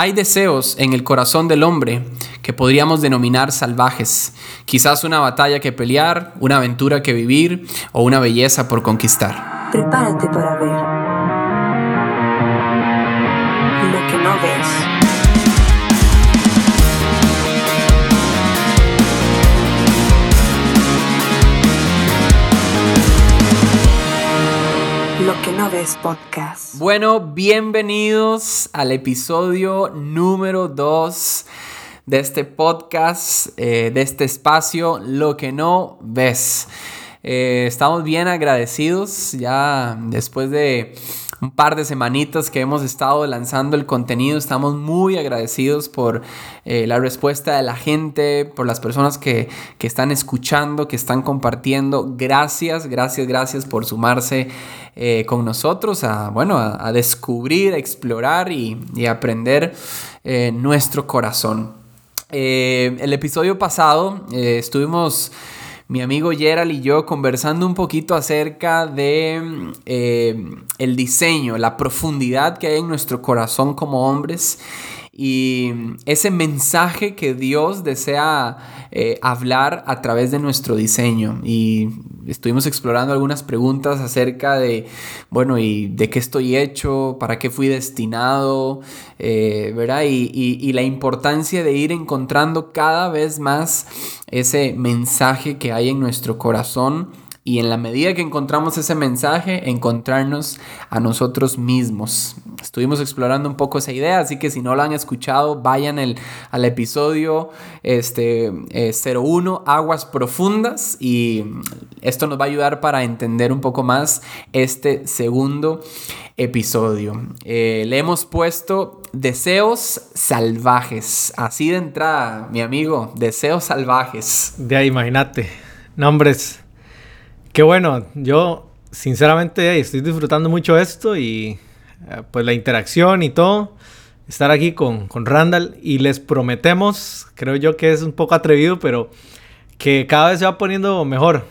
Hay deseos en el corazón del hombre que podríamos denominar salvajes, quizás una batalla que pelear, una aventura que vivir o una belleza por conquistar. Prepárate para ver no ves podcast. Bueno, bienvenidos al episodio número 2 de este podcast, eh, de este espacio, Lo que no ves. Eh, estamos bien agradecidos ya después de un par de semanitas que hemos estado lanzando el contenido. Estamos muy agradecidos por eh, la respuesta de la gente, por las personas que, que, están escuchando, que están compartiendo. Gracias, gracias, gracias por sumarse eh, con nosotros a, bueno, a, descubrir, a explorar y, y aprender nuestro corazón. El episodio pasado estuvimos mi amigo Gerald y yo conversando un poquito acerca de eh, el diseño, la profundidad que hay en nuestro corazón como hombres y ese mensaje que Dios desea eh, hablar a través de nuestro diseño. Y estuvimos explorando algunas preguntas acerca de, bueno, ¿y de qué estoy hecho? ¿Para qué fui destinado? Eh, ¿Verdad? Y, y, y la importancia de ir encontrando cada vez más ese mensaje que hay en nuestro corazón y en la medida que encontramos ese mensaje, encontrarnos a nosotros mismos. Estuvimos explorando un poco esa idea, así que si no lo han escuchado, vayan el, al episodio este, eh, 01, Aguas Profundas, y esto nos va a ayudar para entender un poco más este segundo episodio. Eh, le hemos puesto deseos salvajes, así de entrada, mi amigo, deseos salvajes. De ahí, imagínate, nombres. Qué bueno, yo sinceramente estoy disfrutando mucho esto y pues la interacción y todo. Estar aquí con, con Randall y les prometemos, creo yo que es un poco atrevido, pero que cada vez se va poniendo mejor.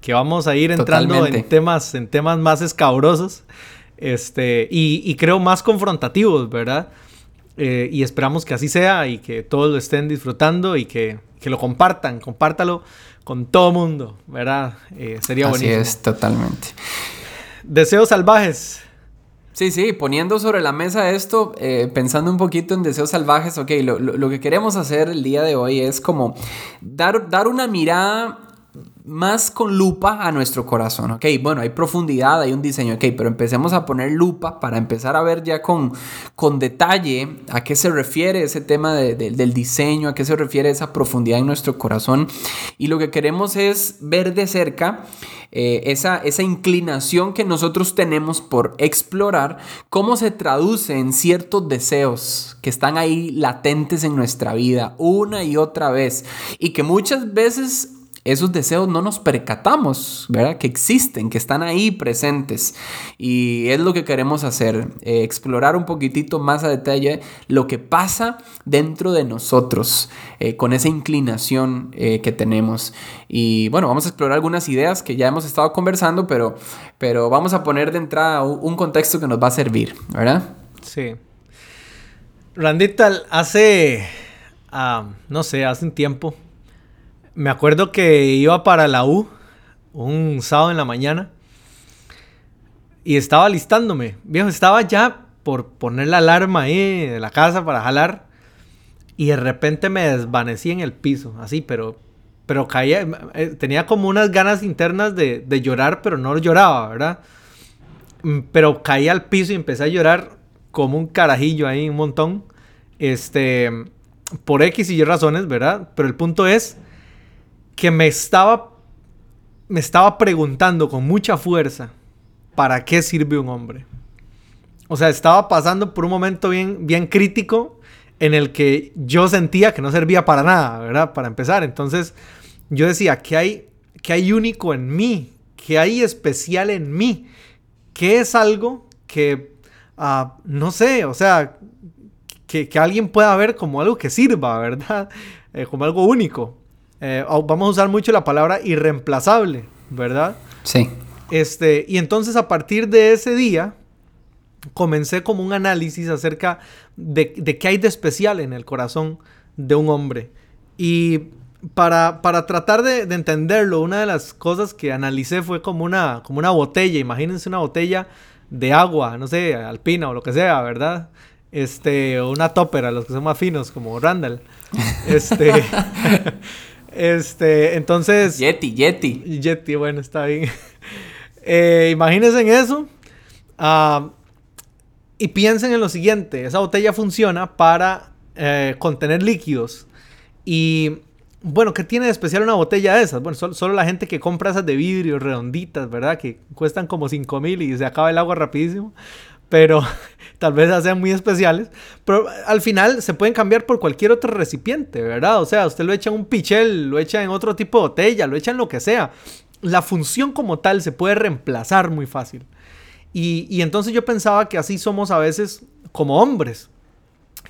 Que vamos a ir entrando en temas, en temas más escabrosos este, y, y creo más confrontativos, ¿verdad? Eh, y esperamos que así sea y que todos lo estén disfrutando y que, que lo compartan, compártalo con todo mundo, ¿verdad? Eh, sería Así buenísimo. es, totalmente. Deseos salvajes. Sí, sí, poniendo sobre la mesa esto, eh, pensando un poquito en deseos salvajes, ok, lo, lo, lo, que queremos hacer el día de hoy es como dar, dar una mirada más con lupa a nuestro corazón, ok, bueno, hay profundidad, hay un diseño, ok, pero empecemos a poner lupa para empezar a ver ya con, con detalle a qué se refiere ese tema de, de, del diseño, a qué se refiere esa profundidad en nuestro corazón. Y lo que queremos es ver de cerca eh, esa, esa inclinación que nosotros tenemos por explorar, cómo se traduce en ciertos deseos que están ahí latentes en nuestra vida una y otra vez y que muchas veces esos deseos no nos percatamos, ¿verdad? Que existen, que están ahí presentes. Y es lo que queremos hacer, eh, explorar un poquitito más a detalle lo que pasa dentro de nosotros, eh, con esa inclinación eh, que tenemos. Y bueno, vamos a explorar algunas ideas que ya hemos estado conversando, pero, pero vamos a poner de entrada un contexto que nos va a servir, ¿verdad? Sí. Randita, hace, uh, no sé, hace un tiempo me acuerdo que iba para la U un sábado en la mañana y estaba listándome. Viejo, estaba ya por poner la alarma ahí de la casa para jalar y de repente me desvanecí en el piso, así, pero, pero caía, eh, tenía como unas ganas internas de, de llorar, pero no lloraba, ¿verdad? Pero caí al piso y empecé a llorar como un carajillo ahí, un montón. Este, por X y Y razones, ¿verdad? Pero el punto es que me estaba, me estaba preguntando con mucha fuerza, ¿para qué sirve un hombre? O sea, estaba pasando por un momento bien, bien crítico en el que yo sentía que no servía para nada, ¿verdad? Para empezar. Entonces, yo decía, ¿qué hay, qué hay único en mí? ¿Qué hay especial en mí? ¿Qué es algo que, uh, no sé, o sea, que, que, alguien pueda ver como algo que sirva, ¿verdad? Eh, como algo único. Eh, vamos a usar mucho la palabra irreemplazable, ¿verdad? Sí. Este, y entonces a partir de ese día, comencé como un análisis acerca de, de qué hay de especial en el corazón de un hombre. Y para, para tratar de, de, entenderlo, una de las cosas que analicé fue como una, como una botella. Imagínense una botella de agua, no sé, alpina o lo que sea, ¿verdad? Este, o una topper a los que son más finos, como Randall. Este, este, entonces. Yeti, Yeti. Yeti, bueno, está bien. Eh, imagínense en eso. Uh, y piensen en lo siguiente: esa botella funciona para eh, contener líquidos. Y bueno, ¿qué tiene de especial una botella de esas? Bueno, solo, solo, la gente que compra esas de vidrio redonditas, ¿verdad? Que cuestan como 5 mil y se acaba el agua rapidísimo. Pero tal vez sean muy especiales. Pero al final se pueden cambiar por cualquier otro recipiente, ¿verdad? O sea, usted lo echa en un pichel, lo echa en otro tipo de botella, lo echa en lo que sea. La función como tal se puede reemplazar muy fácil. Y, entonces yo pensaba que así somos a veces como hombres.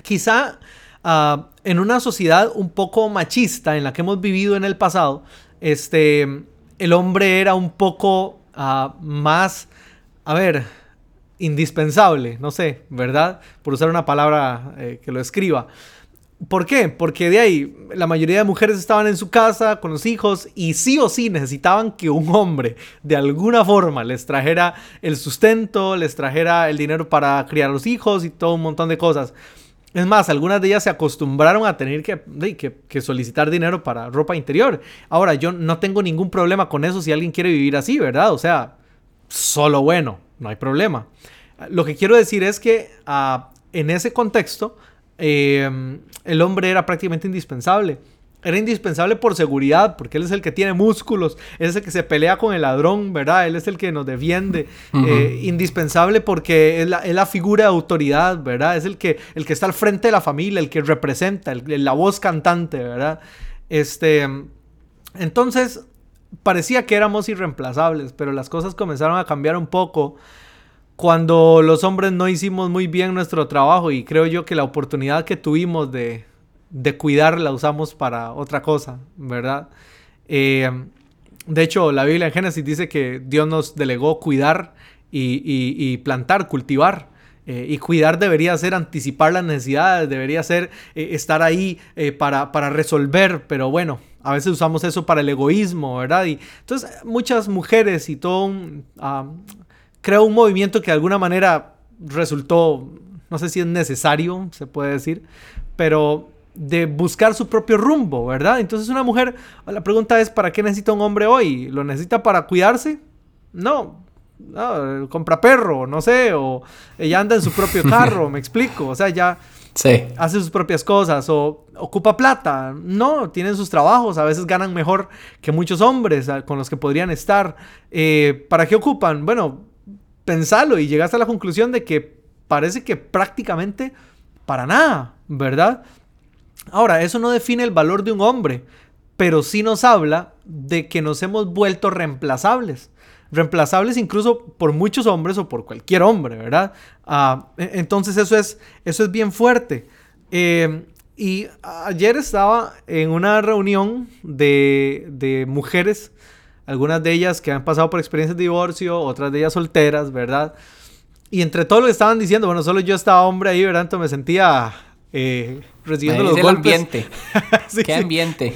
Quizá uh, en una sociedad un poco machista en la que hemos vivido en el pasado, este, el hombre era un poco uh, más, a ver, indispensable, no sé, ¿verdad? Por usar una palabra eh, que lo escriba. ¿Por qué? Porque de ahí la mayoría de mujeres estaban en su casa con los hijos y sí o sí necesitaban que un hombre de alguna forma les trajera el sustento, les trajera el dinero para criar a los hijos y todo un montón de cosas. Es más, algunas de ellas se acostumbraron a tener que, que, que, solicitar dinero para ropa interior. Ahora, yo no tengo ningún problema con eso si alguien quiere vivir así, ¿verdad? O sea, solo bueno, no hay problema. Lo que quiero decir es que uh, en ese contexto, eh, el hombre era prácticamente indispensable. Era indispensable por seguridad, porque él es el que tiene músculos, él es el que se pelea con el ladrón, ¿verdad? Él es el que nos defiende. Uh -huh. eh, indispensable porque es la, es la, figura de autoridad, ¿verdad? Es el que, el que está al frente de la familia, el que representa, el, la voz cantante, ¿verdad? Este, entonces, parecía que éramos irreemplazables, pero las cosas comenzaron a cambiar un poco cuando los hombres no hicimos muy bien nuestro trabajo y creo yo que la oportunidad que tuvimos de de cuidar la usamos para otra cosa, ¿verdad? Eh, de hecho, la Biblia en Génesis dice que Dios nos delegó cuidar y, y, plantar, cultivar. Eh, y cuidar debería ser anticipar las necesidades, debería ser eh, estar ahí para, para, resolver, pero bueno, a veces usamos eso para el egoísmo, ¿verdad? Y entonces muchas mujeres y todo un, uh, creo un movimiento que de alguna manera resultó, no sé si es necesario, se puede decir, pero de buscar su propio rumbo, ¿verdad? Entonces una mujer, la pregunta es, ¿para qué necesita un hombre hoy? ¿Lo necesita para cuidarse? No, no compra perro, no sé, o ella anda en su propio carro, me explico, o sea, ya sí. hace sus propias cosas, o ocupa plata, no, tienen sus trabajos, a veces ganan mejor que muchos hombres con los que podrían estar. Eh, ¿Para qué ocupan? Bueno, pensalo y llegaste a la conclusión de que parece que prácticamente para nada, ¿verdad? Ahora, eso no define el valor de un hombre, pero sí nos habla de que nos hemos vuelto reemplazables. Reemplazables incluso por muchos hombres o por cualquier hombre, ¿verdad? Uh, entonces eso es, eso es bien fuerte. Eh, y ayer estaba en una reunión de, de, mujeres, algunas de ellas que han pasado por experiencias de divorcio, otras de ellas solteras, ¿verdad? Y entre todo lo que estaban diciendo, bueno, solo yo estaba hombre ahí, ¿verdad? Entonces me sentía eh, recibiendo los el golpes. ambiente. sí, ¿Qué sí. ambiente?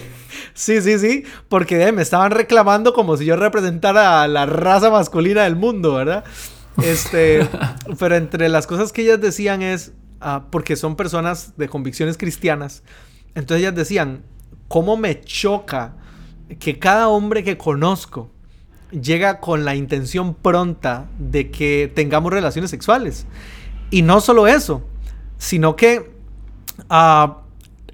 Sí, sí, sí, porque eh, me estaban reclamando como si yo representara a la raza masculina del mundo, ¿verdad? Este, pero entre las cosas que ellas decían es, uh, porque son personas de convicciones cristianas, entonces ellas decían, ¿cómo me choca que cada hombre que conozco llega con la intención pronta de que tengamos relaciones sexuales? Y no solo eso, sino que uh,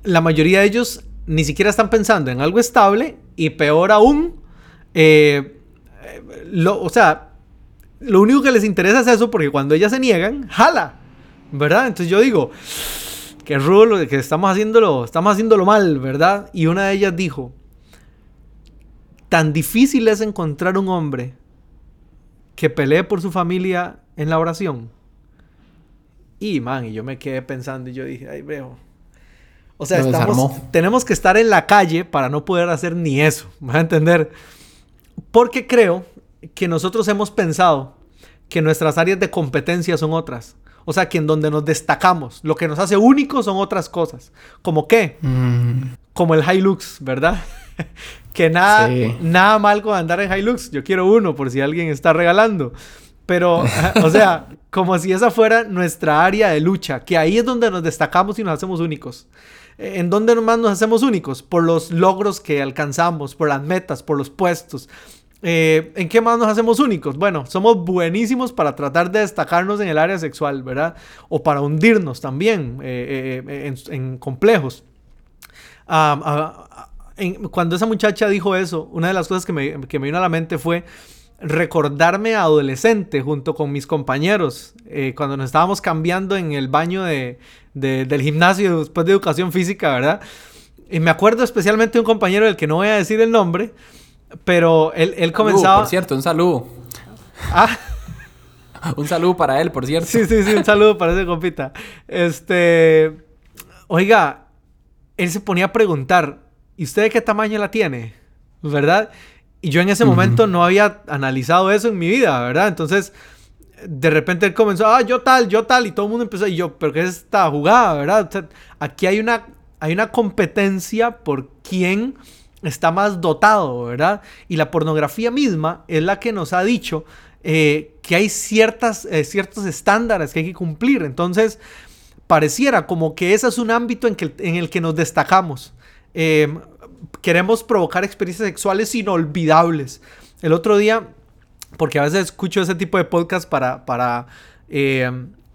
la mayoría de ellos ni siquiera están pensando en algo estable y peor aún, eh, lo, o sea, lo único que les interesa es eso porque cuando ellas se niegan, jala, ¿verdad? Entonces yo digo, qué rulo, que estamos haciéndolo, estamos haciéndolo mal, ¿verdad? Y una de ellas dijo, tan difícil es encontrar un hombre que pelee por su familia en la oración. Y man, y yo me quedé pensando y yo dije, ay, veo. O sea, estamos, tenemos que estar en la calle para no poder hacer ni eso. ¿Me a entender? Porque creo que nosotros hemos pensado que nuestras áreas de competencia son otras. O sea, que en donde nos destacamos, lo que nos hace únicos son otras cosas. ¿Como qué? Mm, Como el Hilux, ¿verdad? que nada, Sí. nada mal con andar en Hilux. Yo quiero uno por si alguien está regalando. Pero, o sea, como si esa fuera nuestra área de lucha, que ahí es donde nos destacamos y nos hacemos únicos. ¿En dónde más nos hacemos únicos? Por los logros que alcanzamos, por las metas, por los puestos. Eh, ¿En qué más nos hacemos únicos? Bueno, somos buenísimos para tratar de destacarnos en el área sexual, ¿verdad? O para hundirnos también eh, eh, en, complejos. Ah, ah, cuando esa muchacha dijo eso, una de las cosas que me, que me vino a la mente fue recordarme adolescente junto con mis compañeros eh, cuando nos estábamos cambiando en el baño de, de- del gimnasio después de educación física, ¿verdad? Y me acuerdo especialmente de un compañero del que no voy a decir el nombre, pero él, él salud, comenzaba... por cierto, un saludo. Ah, Un saludo para él, por cierto. Sí, sí, sí, un saludo para ese compita. Este, oiga, él se ponía a preguntar, ¿y usted de qué tamaño la tiene? ¿Verdad? Y yo en ese momento no había analizado eso en mi vida, ¿verdad? Entonces, de repente él comenzó, ah, yo tal, yo tal, y todo el mundo empezó, y yo, pero ¿qué es esta jugada, verdad? O sea, aquí hay una, hay una competencia por quién está más dotado, ¿verdad? Y la pornografía misma es la que nos ha dicho eh, que hay ciertas, eh, ciertos estándares que hay que cumplir. Entonces, pareciera como que ese es un ámbito en, que, en el que nos destacamos. Eh, queremos provocar experiencias sexuales inolvidables. El otro día, porque a veces escucho ese tipo de podcast para, para eh,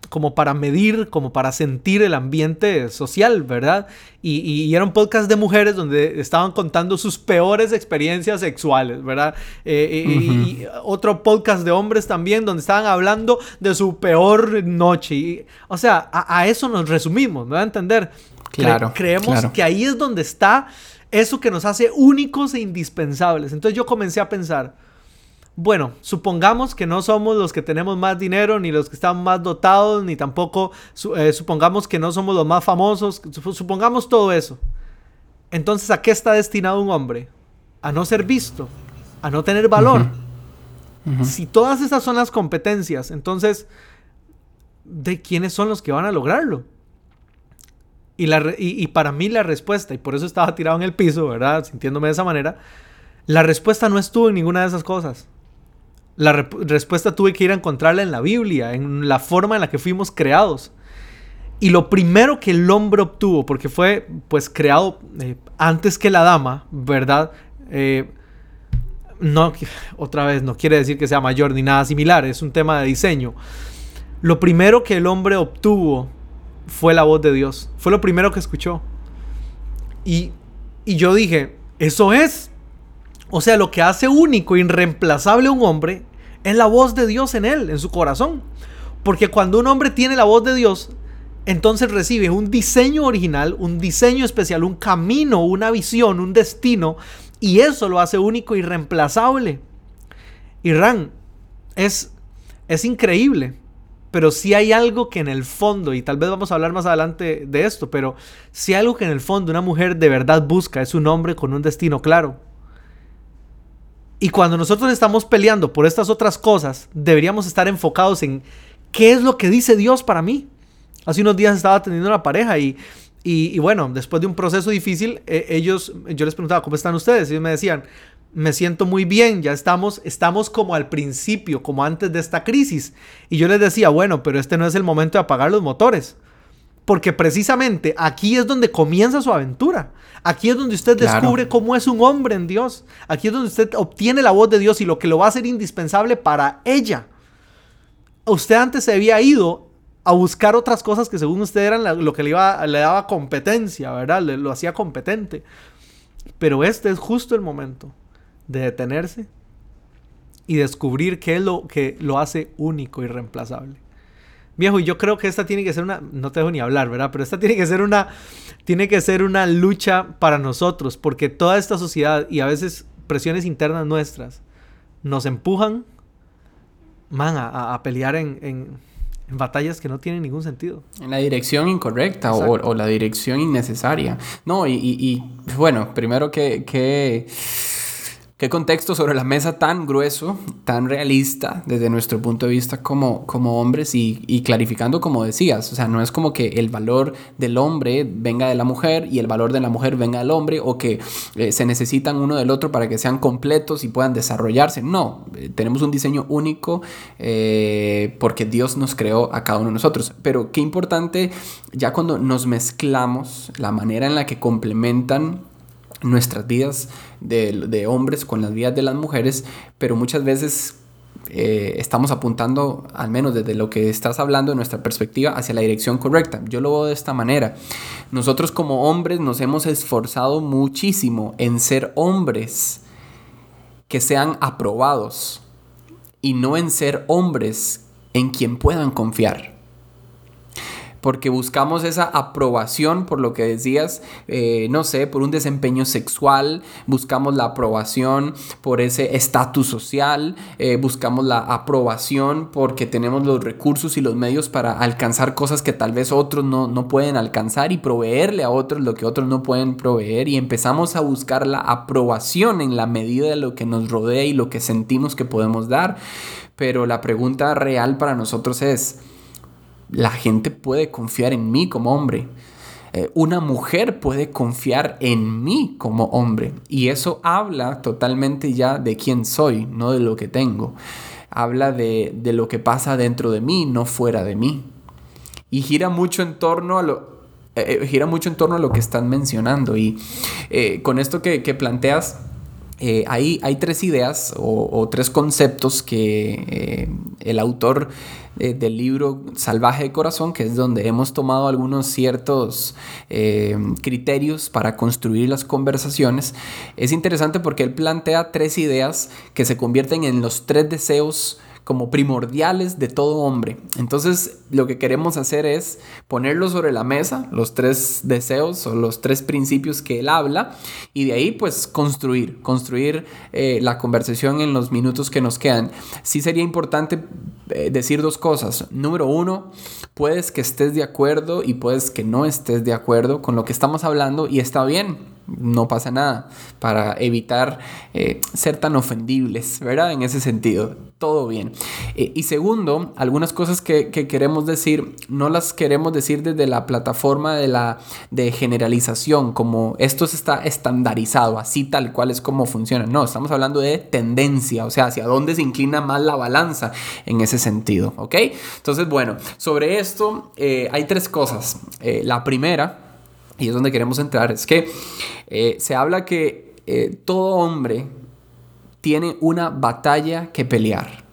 como para medir, como para sentir el ambiente social, ¿verdad? Y, y- era un podcast de mujeres donde estaban contando sus peores experiencias sexuales, ¿verdad? Eh, y- y- y otro podcast de hombres también donde estaban hablando de su peor noche. Y, o sea, a, a eso nos resumimos, ¿me va a entender? Cre- Claro, creemos claro. que ahí es donde está eso que nos hace únicos e indispensables. Entonces yo comencé a pensar, bueno, supongamos que no somos los que tenemos más dinero, ni los que están más dotados, ni tampoco eh, supongamos que no somos los más famosos, sup- supongamos todo eso. Entonces, ¿a qué está destinado un hombre? A no ser visto, a no tener valor. Si todas esas son las competencias, entonces, ¿de quiénes son los que van a lograrlo? Y, la y, para mí la respuesta, y por eso estaba tirado en el piso, ¿verdad? Sintiéndome de esa manera, la respuesta no estuvo en ninguna de esas cosas. La respuesta tuve que ir a encontrarla en la Biblia, en la forma en la que fuimos creados. Y lo primero que el hombre obtuvo, porque fue pues creado eh, antes que la dama, ¿verdad? Eh, no, otra vez, no quiere decir que sea mayor ni nada similar, es un tema de diseño. Lo primero que el hombre obtuvo fue la voz de Dios. Fue lo primero que escuchó. Y, y yo dije, eso es. O sea, lo que hace único e irreemplazable a un hombre es la voz de Dios en él, en su corazón. Porque cuando un hombre tiene la voz de Dios, entonces recibe un diseño original, un diseño especial, un camino, una visión, un destino. Y eso lo hace único. Y Ran, es, es increíble. Pero sí hay algo que en el fondo, y tal vez vamos a hablar más adelante de esto, pero hay algo que en el fondo una mujer de verdad busca, es un hombre con un destino claro. Y cuando nosotros estamos peleando por estas otras cosas, deberíamos estar enfocados en qué es lo que dice Dios para mí. Hace unos días estaba teniendo una pareja y, y, y bueno, después de un proceso difícil, eh, ellos, yo les preguntaba, ¿cómo están ustedes? Y ellos me decían, me siento muy bien, ya estamos, estamos como al principio, como antes de esta crisis. Y yo les decía, bueno, pero este no es el momento de apagar los motores. Porque precisamente aquí es donde comienza su aventura. Aquí es donde usted Claro. descubre cómo es un hombre en Dios. Aquí es donde usted obtiene la voz de Dios y lo que lo va a hacer indispensable para ella. Usted antes se había ido a buscar otras cosas que según usted eran la- lo que le, iba, le daba competencia, ¿verdad? Le- lo hacía competente. Pero este es justo el momento de detenerse y descubrir qué es lo que lo hace único y reemplazable. Viejo, y yo creo que esta tiene que ser una, no te dejo ni hablar, ¿verdad? Pero esta tiene que ser una, tiene que ser una lucha para nosotros, porque toda esta sociedad y a veces presiones internas nuestras nos empujan, man, a, a- pelear en, en- en batallas que no tienen ningún sentido. En la dirección incorrecta o, o la dirección innecesaria. No, y, y- y, bueno, primero que, que Qué contexto sobre la mesa tan grueso, tan realista desde nuestro punto de vista como, como hombres y, y, clarificando como decías, o sea, no es como que el valor del hombre venga de la mujer y el valor de la mujer venga del hombre o que eh, se necesitan uno del otro para que sean completos y puedan desarrollarse. No, eh, tenemos un diseño único eh, porque Dios nos creó a cada uno de nosotros. Pero qué importante ya cuando nos mezclamos, la manera en la que complementan nuestras vidas de, hombres con las vidas de las mujeres, pero muchas veces eh, estamos apuntando, al menos desde lo que estás hablando, de nuestra perspectiva, hacia la dirección correcta. Yo lo veo de esta manera. Nosotros como hombres nos hemos esforzado muchísimo en ser hombres que sean aprobados y no en ser hombres en quien puedan confiar porque buscamos esa aprobación por lo que decías, eh, no sé, por un desempeño sexual, buscamos la aprobación por ese estatus social, eh, buscamos la aprobación porque tenemos los recursos y los medios para alcanzar cosas que tal vez otros no, no pueden alcanzar y proveerle a otros lo que otros no pueden proveer y empezamos a buscar la aprobación en la medida de lo que nos rodea y lo que sentimos que podemos dar. Pero la pregunta real para nosotros es, la gente puede confiar en mí como hombre. Eh, una mujer puede confiar en mí como hombre. Y eso habla totalmente ya de quién soy, no de lo que tengo. Habla de, lo que pasa dentro de mí, no fuera de mí. Y gira mucho en torno a lo, eh, eh, gira mucho en torno a lo que están mencionando. Y con esto que, planteas, hay, hay, tres ideas o, tres conceptos que el autor eh, del libro Salvaje de Corazón, que es donde hemos tomado algunos ciertos eh, criterios para construir las conversaciones, es interesante porque él plantea tres ideas que se convierten en los tres deseos como primordiales de todo hombre. Entonces lo que queremos hacer es ponerlo sobre la mesa, los tres deseos o los tres principios que él habla, y de ahí pues construir, construir eh, la conversación en los minutos que nos quedan. Sí sería importante eh, decir dos cosas. Número uno, puedes que estés de acuerdo y puedes que no estés de acuerdo con lo que estamos hablando y está bien no pasa nada, para evitar eh, ser tan ofendibles, ¿verdad? En ese sentido, todo bien. Eh, y segundo, algunas cosas que, queremos decir, no las queremos decir desde la plataforma de la de generalización, como esto está estandarizado, así tal cual es como funciona. No, estamos hablando de tendencia, o sea, hacia dónde se inclina más la balanza en ese sentido, ¿ok? Entonces, bueno, sobre esto eh, hay tres cosas. la primera, y es donde queremos entrar, es que eh, se habla que eh, todo hombre tiene una batalla que pelear.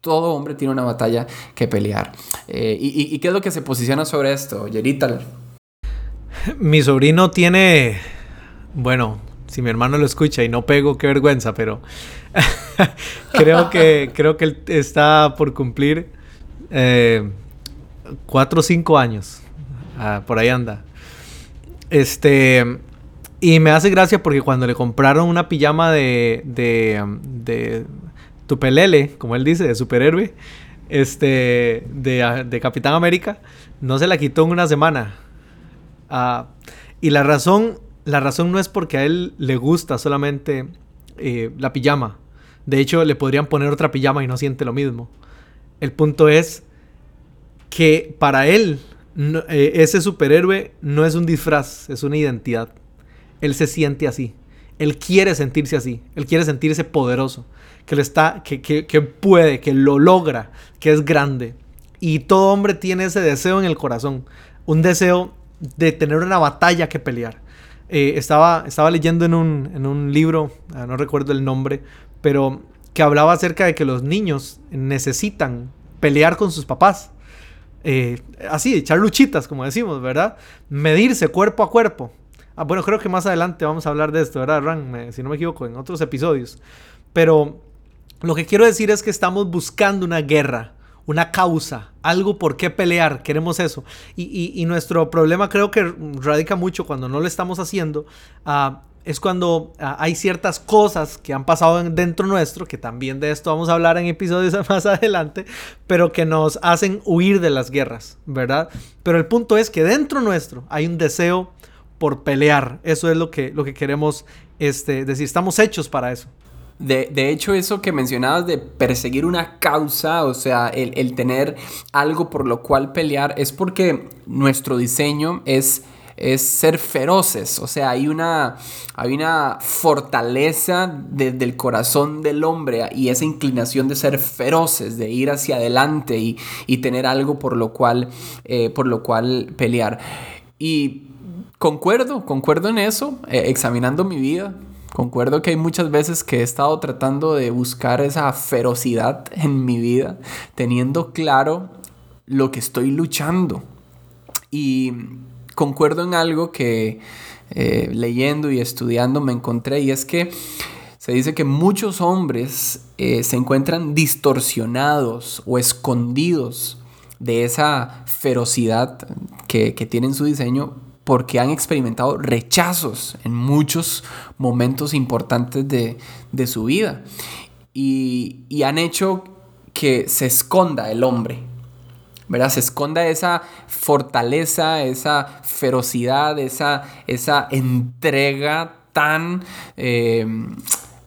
Todo hombre tiene una batalla que pelear. Eh, y, qué es lo que se posiciona sobre esto, Yerita? Mi sobrino tiene, bueno, si mi hermano lo escucha y no pego, qué vergüenza, pero creo, que, creo que él está por cumplir cuatro o cinco años. Ah, por ahí anda. Este. Y me hace gracia porque cuando le compraron una pijama de. de. de Tupelele, como él dice, de superhéroe. Este. de, de Capitán América. No se la quitó en una semana. Ah, y la razón. La razón no es porque a él le gusta solamente eh, la pijama. De hecho, le podrían poner otra pijama y no siente lo mismo. El punto es que para él eh, ese superhéroe no es un disfraz, es una identidad. Él se siente así. Él quiere sentirse así. Él quiere sentirse poderoso. Que, está, que, puede, que lo logra, que es grande. Y todo hombre tiene ese deseo en el corazón. Un deseo de tener una batalla que pelear. Eh, estaba, estaba leyendo en un, en un libro, ah, no recuerdo el nombre, pero que hablaba acerca de que los niños necesitan pelear con sus papás. Eh, así, echar luchitas, como decimos, ¿verdad? Medirse cuerpo a cuerpo. Ah, bueno, creo que más adelante vamos a hablar de esto, ¿verdad, Ran? si no me equivoco, en otros episodios. Pero lo que quiero decir es que estamos buscando una guerra, una causa, algo por qué pelear, queremos eso. Y, nuestro problema creo que radica mucho cuando no lo estamos haciendo. Uh, es cuando ah, hay ciertas cosas que han pasado dentro nuestro, que también de esto vamos a hablar en episodios más adelante, pero que nos hacen huir de las guerras, ¿verdad? Pero el punto es que dentro nuestro hay un deseo por pelear. Eso es lo que, lo que queremos este, decir. Estamos hechos para eso. De, de, hecho, eso que mencionabas de perseguir una causa, o sea, el, el, tener algo por lo cual pelear, es porque nuestro diseño es, es ser feroces. O sea, hay una, hay una fortaleza desde el corazón del hombre y esa inclinación de ser feroces, de ir hacia adelante y, y tener algo por lo cual, eh, por lo cual pelear. Y concuerdo, concuerdo en eso, eh, examinando mi vida. Concuerdo que hay muchas veces que he estado tratando de buscar esa ferocidad en mi vida, teniendo claro lo que estoy luchando. Y concuerdo en algo que eh, leyendo y estudiando me encontré y es que se dice que muchos hombres eh, se encuentran distorsionados o escondidos de esa ferocidad que, que tiene en su diseño porque han experimentado rechazos en muchos momentos importantes de, de su vida. Y, y, han hecho que se esconda el hombre, ¿verdad? Se esconda esa fortaleza, esa ferocidad, esa, esa entrega tan, eh,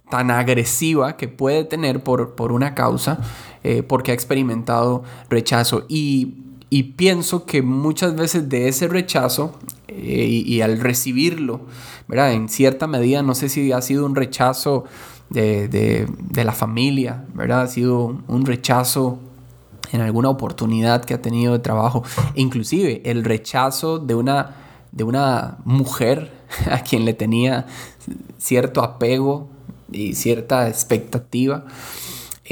tan agresiva que puede tener por, por una causa eh, porque ha experimentado rechazo y y pienso que muchas veces de ese rechazo eh, y, y, al recibirlo, ¿verdad? En cierta medida, no sé si ha sido un rechazo de, de, de la familia, ¿verdad? Ha sido un rechazo en alguna oportunidad que ha tenido de trabajo, inclusive el rechazo de una, de una mujer a quien le tenía cierto apego y cierta expectativa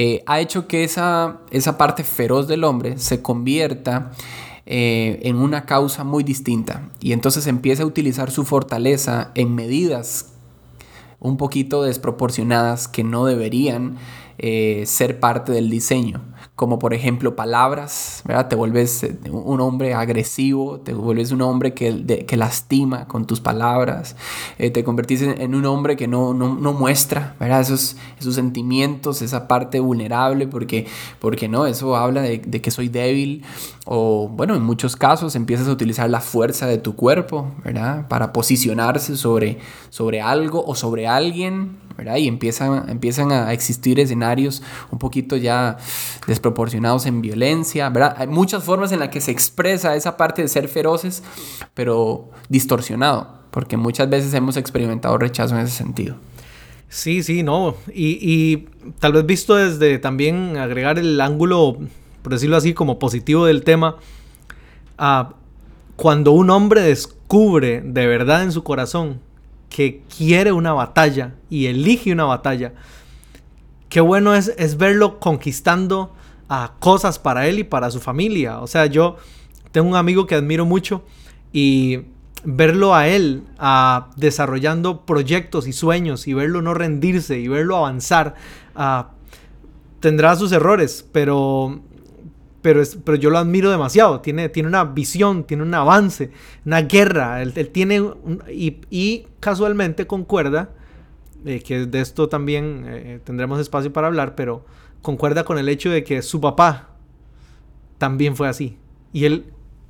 eh, ha hecho que esa, esa parte feroz del hombre se convierta eh, en una causa muy distinta. Y entonces empieza a utilizar su fortaleza en medidas un poquito desproporcionadas que no deberían eh, ser parte del diseño como por ejemplo palabras, ¿verdad? Te vuelves eh, un hombre agresivo, te vuelves un hombre que, de, que lastima con tus palabras, eh, te convertís en, un hombre que no, no, no, muestra, ¿verdad? Esos, esos sentimientos, esa parte vulnerable, porque, porque no, eso habla de, de, que soy débil, o bueno, en muchos casos empiezas a utilizar la fuerza de tu cuerpo, ¿verdad? Para posicionarse sobre, sobre algo o sobre alguien, Y empiezan, a existir escenarios un poquito ya desproporcionados proporcionados en violencia. Hay muchas formas en las que se expresa esa parte de ser feroces, pero distorsionado, porque muchas veces hemos experimentado rechazo en ese sentido. Sí, sí, no. Y, tal vez visto desde también agregar el ángulo, por decirlo así, como positivo del tema, uh, cuando un hombre descubre de verdad en su corazón que quiere una batalla y elige una batalla, qué bueno es, es verlo conquistando a cosas para él y para su familia. O sea, yo tengo un amigo que admiro mucho y verlo a él a, desarrollando proyectos y sueños y verlo no rendirse y verlo avanzar, a, tendrá sus errores, pero, pero, es, pero yo lo admiro demasiado. Tiene, tiene una visión, tiene un avance, una guerra. Él, él tiene y, y, casualmente concuerda, eh, que de esto también eh, tendremos espacio para hablar, pero concuerda con el hecho de que su papá también fue así. Y él,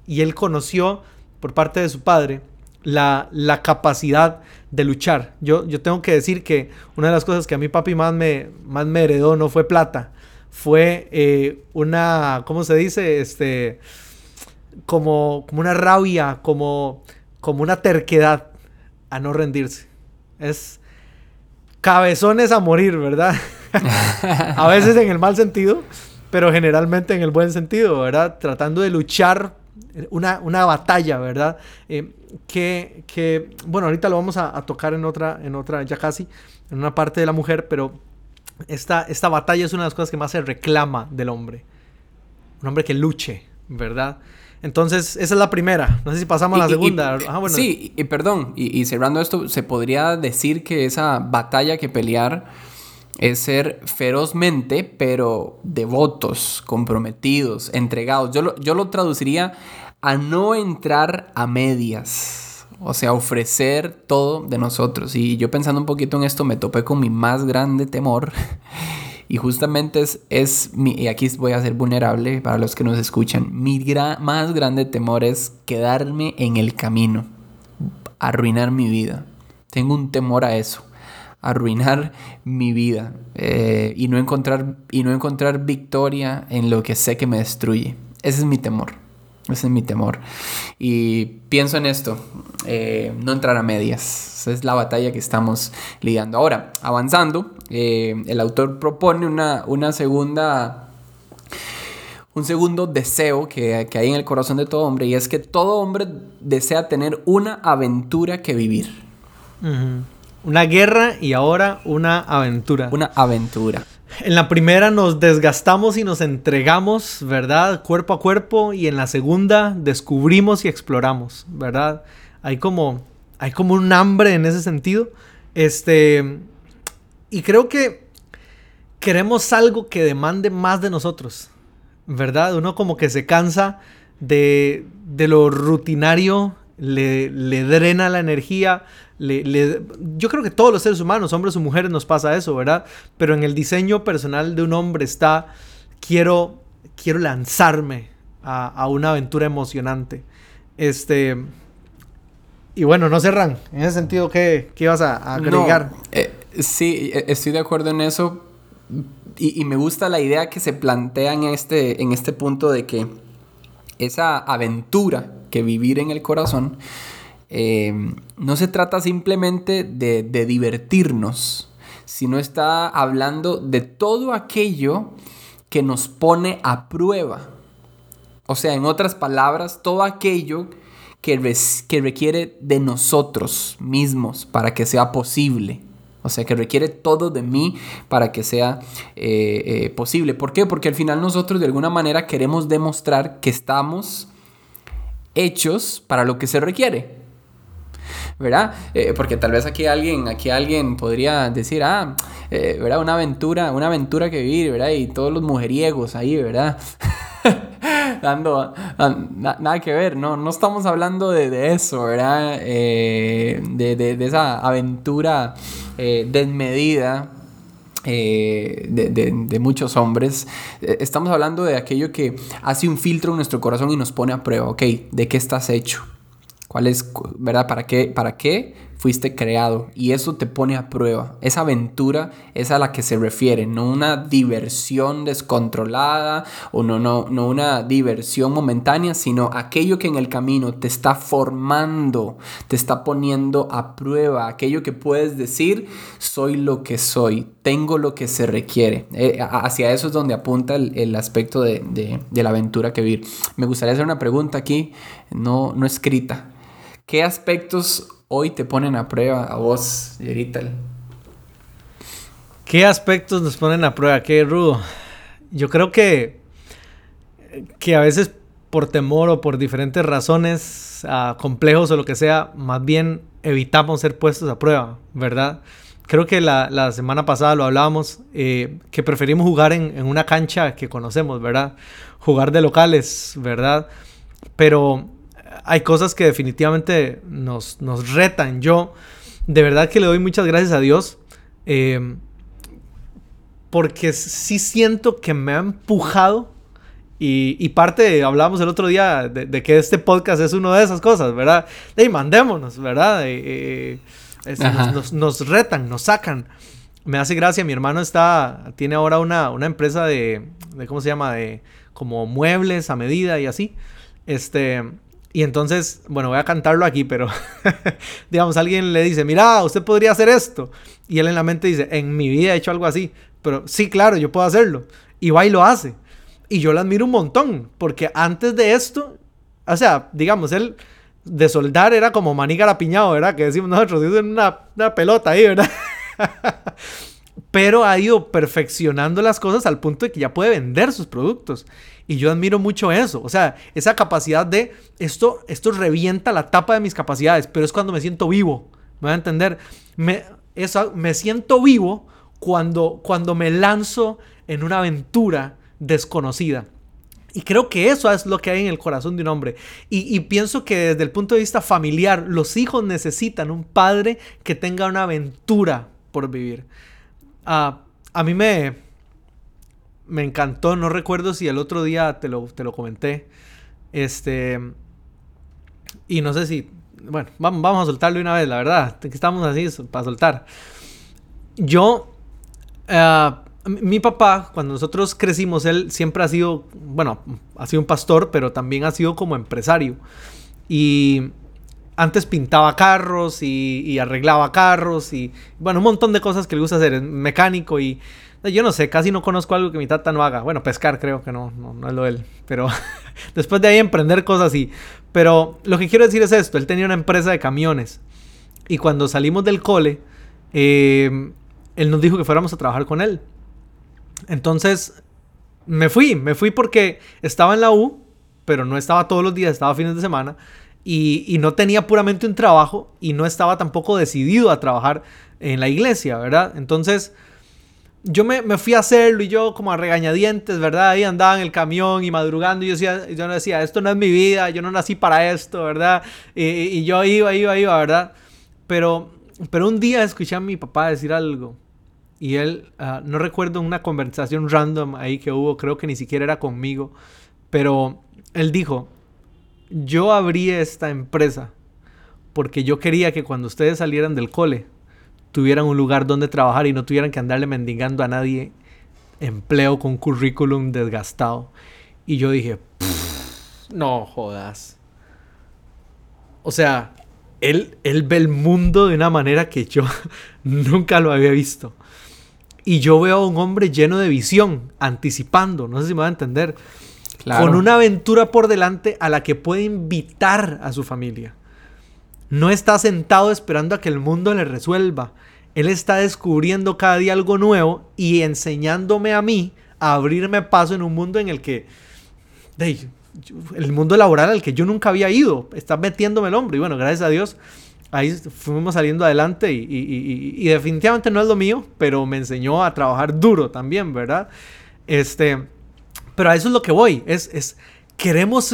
y él conoció por parte de su padre la, la capacidad de luchar. Yo, yo tengo que decir que una de las cosas que a mi papi más me, más me heredó no fue plata, fue eh, una, ¿cómo se dice? Este, como, como una rabia, como, como una terquedad a no rendirse. Es cabezones a morir, ¿verdad? a veces en el mal sentido, pero generalmente en el buen sentido, ¿verdad? Tratando de luchar una, una batalla, ¿verdad? Eh, que, que, bueno, ahorita lo vamos a, a, tocar en otra, en otra, ya casi, en una parte de la mujer, pero esta, esta batalla es una de las cosas que más se reclama del hombre. Un hombre que luche, ¿verdad? Entonces, esa es la primera. No sé si pasamos y, a la segunda. Y, ah, bueno. Sí, y perdón, y, cerrando esto, se podría decir que esa batalla que pelear es ser ferozmente, pero devotos, comprometidos, entregados. Yo lo, yo lo traduciría a no entrar a medias. O sea, ofrecer todo de nosotros. Y yo pensando un poquito en esto, me topé con mi más grande temor. Y justamente es, es y aquí voy a ser vulnerable para los que nos escuchan, mi gra, más grande temor es quedarme en el camino. arruinar mi vida. Tengo un temor a eso, arruinar mi vida eh, y, no encontrar, y no encontrar victoria en lo que sé que me destruye. Ese es mi temor. Ese es mi temor. Y pienso en esto, eh, no entrar a medias. Esa es la batalla que estamos lidiando. Ahora, avanzando, eh, el autor propone una, una segunda un segundo deseo que, hay en el corazón de todo hombre y es que todo hombre desea tener una aventura que vivir. Una guerra y ahora una aventura. Una aventura. En la primera nos desgastamos y nos entregamos, ¿verdad? Cuerpo a cuerpo y en la segunda descubrimos y exploramos, ¿verdad? Hay como hay como un hambre en ese sentido. Este y creo que queremos algo que demande más de nosotros. ¿verdad? Uno como que se cansa de, lo rutinario, le, drena la energía. Le, yo creo que todos los seres humanos, hombres o mujeres, nos pasa eso, ¿verdad? Pero en el diseño personal de un hombre está, quiero, quiero lanzarme a, una aventura emocionante. Este... Y bueno, no cerran. En ese sentido, ¿qué, qué ibas a, agregar? Eh, sí, e, estoy de acuerdo en eso y, me gusta la idea que se plantea en este, en este punto de que esa aventura que vivir en el corazón eh, no se trata simplemente de, divertirnos, sino está hablando de todo aquello que nos pone a prueba. O sea, en otras palabras, todo aquello que, que requiere de nosotros mismos para que sea posible. O sea, que requiere todo de mí para que sea eh, eh, posible. ¿Por qué? Porque al final nosotros de alguna manera queremos demostrar que estamos hechos para lo que se requiere. ¿Verdad? Eh, porque tal vez aquí alguien, aquí alguien podría decir, ah, ¿verdad? Una aventura, una aventura que vivir, ¿verdad? Y todos los mujeriegos ahí, ¿verdad? dando nada que ver, no, no estamos hablando de, eso, ¿verdad? de, de, esa aventura eh, desmedida eh, de, muchos hombres. Eh, estamos hablando de aquello que hace un filtro en nuestro corazón y nos pone a prueba, ok, ¿de qué estás hecho? ¿Cuál es, verdad? ¿Para qué? ¿Para qué? fuiste creado y eso te pone a prueba. Esa aventura es a la que se refiere, no una diversión descontrolada o no, no, no una diversión momentánea, sino aquello que en el camino te está formando, te está poniendo a prueba, aquello que puedes decir, soy lo que soy, tengo lo que se requiere. Eh, hacia eso es donde apunta el, aspecto de, de, la aventura que vivir. Me gustaría hacer una pregunta aquí, no, no escrita. ¿Qué aspectos hoy te ponen a prueba a vos, Yerital? ¿Qué aspectos nos ponen a prueba? Qué rudo. Yo creo que, que a veces por temor o por diferentes razones, complejos o lo que sea, más bien evitamos ser puestos a prueba, ¿verdad? Creo que la, semana pasada lo hablábamos, eh, que preferimos jugar en, en, una cancha que conocemos, ¿verdad? Jugar de locales, ¿verdad? Pero hay cosas que definitivamente nos, nos retan. Yo de verdad que le doy muchas gracias a Dios. Eh, porque sí siento que me ha empujado. Y, parte, hablábamos el otro día de, que este podcast es una de esas cosas, ¿verdad? De mandémonos, ¿verdad? Eh, nos, retan, nos sacan. Me hace gracia, mi hermano está, tiene ahora una, una empresa de, de, ¿cómo se llama? De como muebles a medida y así. Este, y entonces, bueno, voy a cantarlo aquí, pero digamos, alguien le dice, mira, usted podría hacer esto. Y él en la mente dice, en mi vida he hecho algo así. Pero sí, claro, yo puedo hacerlo. Y va y lo hace. Y yo lo admiro un montón, porque antes de esto, o sea, digamos, él de soldar era como maní garapiñado, ¿verdad? Que decimos nosotros, una, una pelota ahí, ¿verdad? Pero ha ido perfeccionando las cosas al punto de que ya puede vender sus productos. Y yo admiro mucho eso. O sea, esa capacidad de esto, esto revienta la tapa de mis capacidades, pero es cuando me siento vivo. ¿Me va a entender? Me, me siento vivo cuando, cuando me lanzo en una aventura desconocida. Y creo que eso es lo que hay en el corazón de un hombre. Y, pienso que desde el punto de vista familiar, los hijos necesitan un padre que tenga una aventura por vivir. Ah, a mí me, me encantó, no recuerdo si el otro día te lo, te lo comenté. Este. Y no sé si bueno, vamos, vamos a soltarlo una vez, la verdad, que estamos así para soltar. Yo, eh, mi papá, cuando nosotros crecimos, él siempre ha sido, bueno, ha sido un pastor, pero también ha sido como empresario. Y antes pintaba carros y, arreglaba carros y, bueno, un montón de cosas que le gusta hacer, es mecánico y yo no sé, casi no conozco algo que mi tata no haga. Bueno, pescar creo que no, no, es lo de él, pero después de ahí emprender cosas así. Pero lo que quiero decir es esto, él tenía una empresa de camiones y cuando salimos del cole, eh, él nos dijo que fuéramos a trabajar con él. Entonces, me fui, me fui porque estaba en la U, pero no estaba todos los días, estaba fines de semana. Y, no tenía puramente un trabajo y no estaba tampoco decidido a trabajar en la iglesia, ¿verdad? Entonces, yo me, fui a hacerlo y yo como a regañadientes, ¿verdad? Ahí andaba en el camión y madrugando y yo decía, yo decía, esto no es mi vida, yo no nací para esto, ¿verdad? Y, yo iba, iba, iba, ¿verdad? Pero, pero un día escuché a mi papá decir algo y él, ah, no recuerdo una conversación random ahí que hubo, creo que ni siquiera era conmigo, pero él dijo, yo abrí esta empresa porque yo quería que cuando ustedes salieran del cole tuvieran un lugar donde trabajar y no tuvieran que andarle mendigando a nadie empleo con currículum desgastado. Y yo dije, no jodas. O sea, él, él ve el mundo de una manera que yo nunca lo había visto. Y yo veo a un hombre lleno de visión, anticipando, no sé si me va a entender, con una aventura por delante a la que puede invitar a su familia. No está sentado esperando a que el mundo le resuelva. Él está descubriendo cada día algo nuevo y enseñándome a mí a abrirme paso en un mundo en el que... el mundo laboral al que yo nunca había ido. Está metiéndome el hombro. Y bueno, gracias a Dios ahí fuimos saliendo adelante y, definitivamente no es lo mío, pero me enseñó a trabajar duro también, ¿verdad? Este, pero a eso es lo que voy, es, es queremos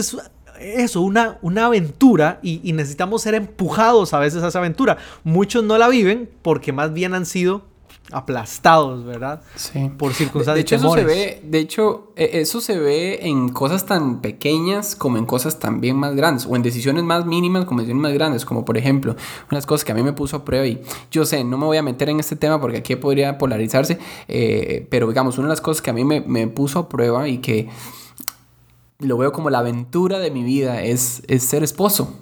eso, una, una aventura y, y necesitamos ser empujados a veces a esa aventura. Muchos no la viven porque más bien han sido aplastados, ¿verdad? Sí. Por circunstancias. De, hecho, eso se ve, de hecho, e, eso se ve en cosas tan pequeñas como en cosas también más grandes, o en decisiones más mínimas como en decisiones más grandes, como por ejemplo, unas cosas que a mí me puso a prueba y yo sé, no me voy a meter en este tema porque aquí podría polarizarse, eh, pero digamos, una de las cosas que a mí me, me puso a prueba y que lo veo como la aventura de mi vida es, es ser esposo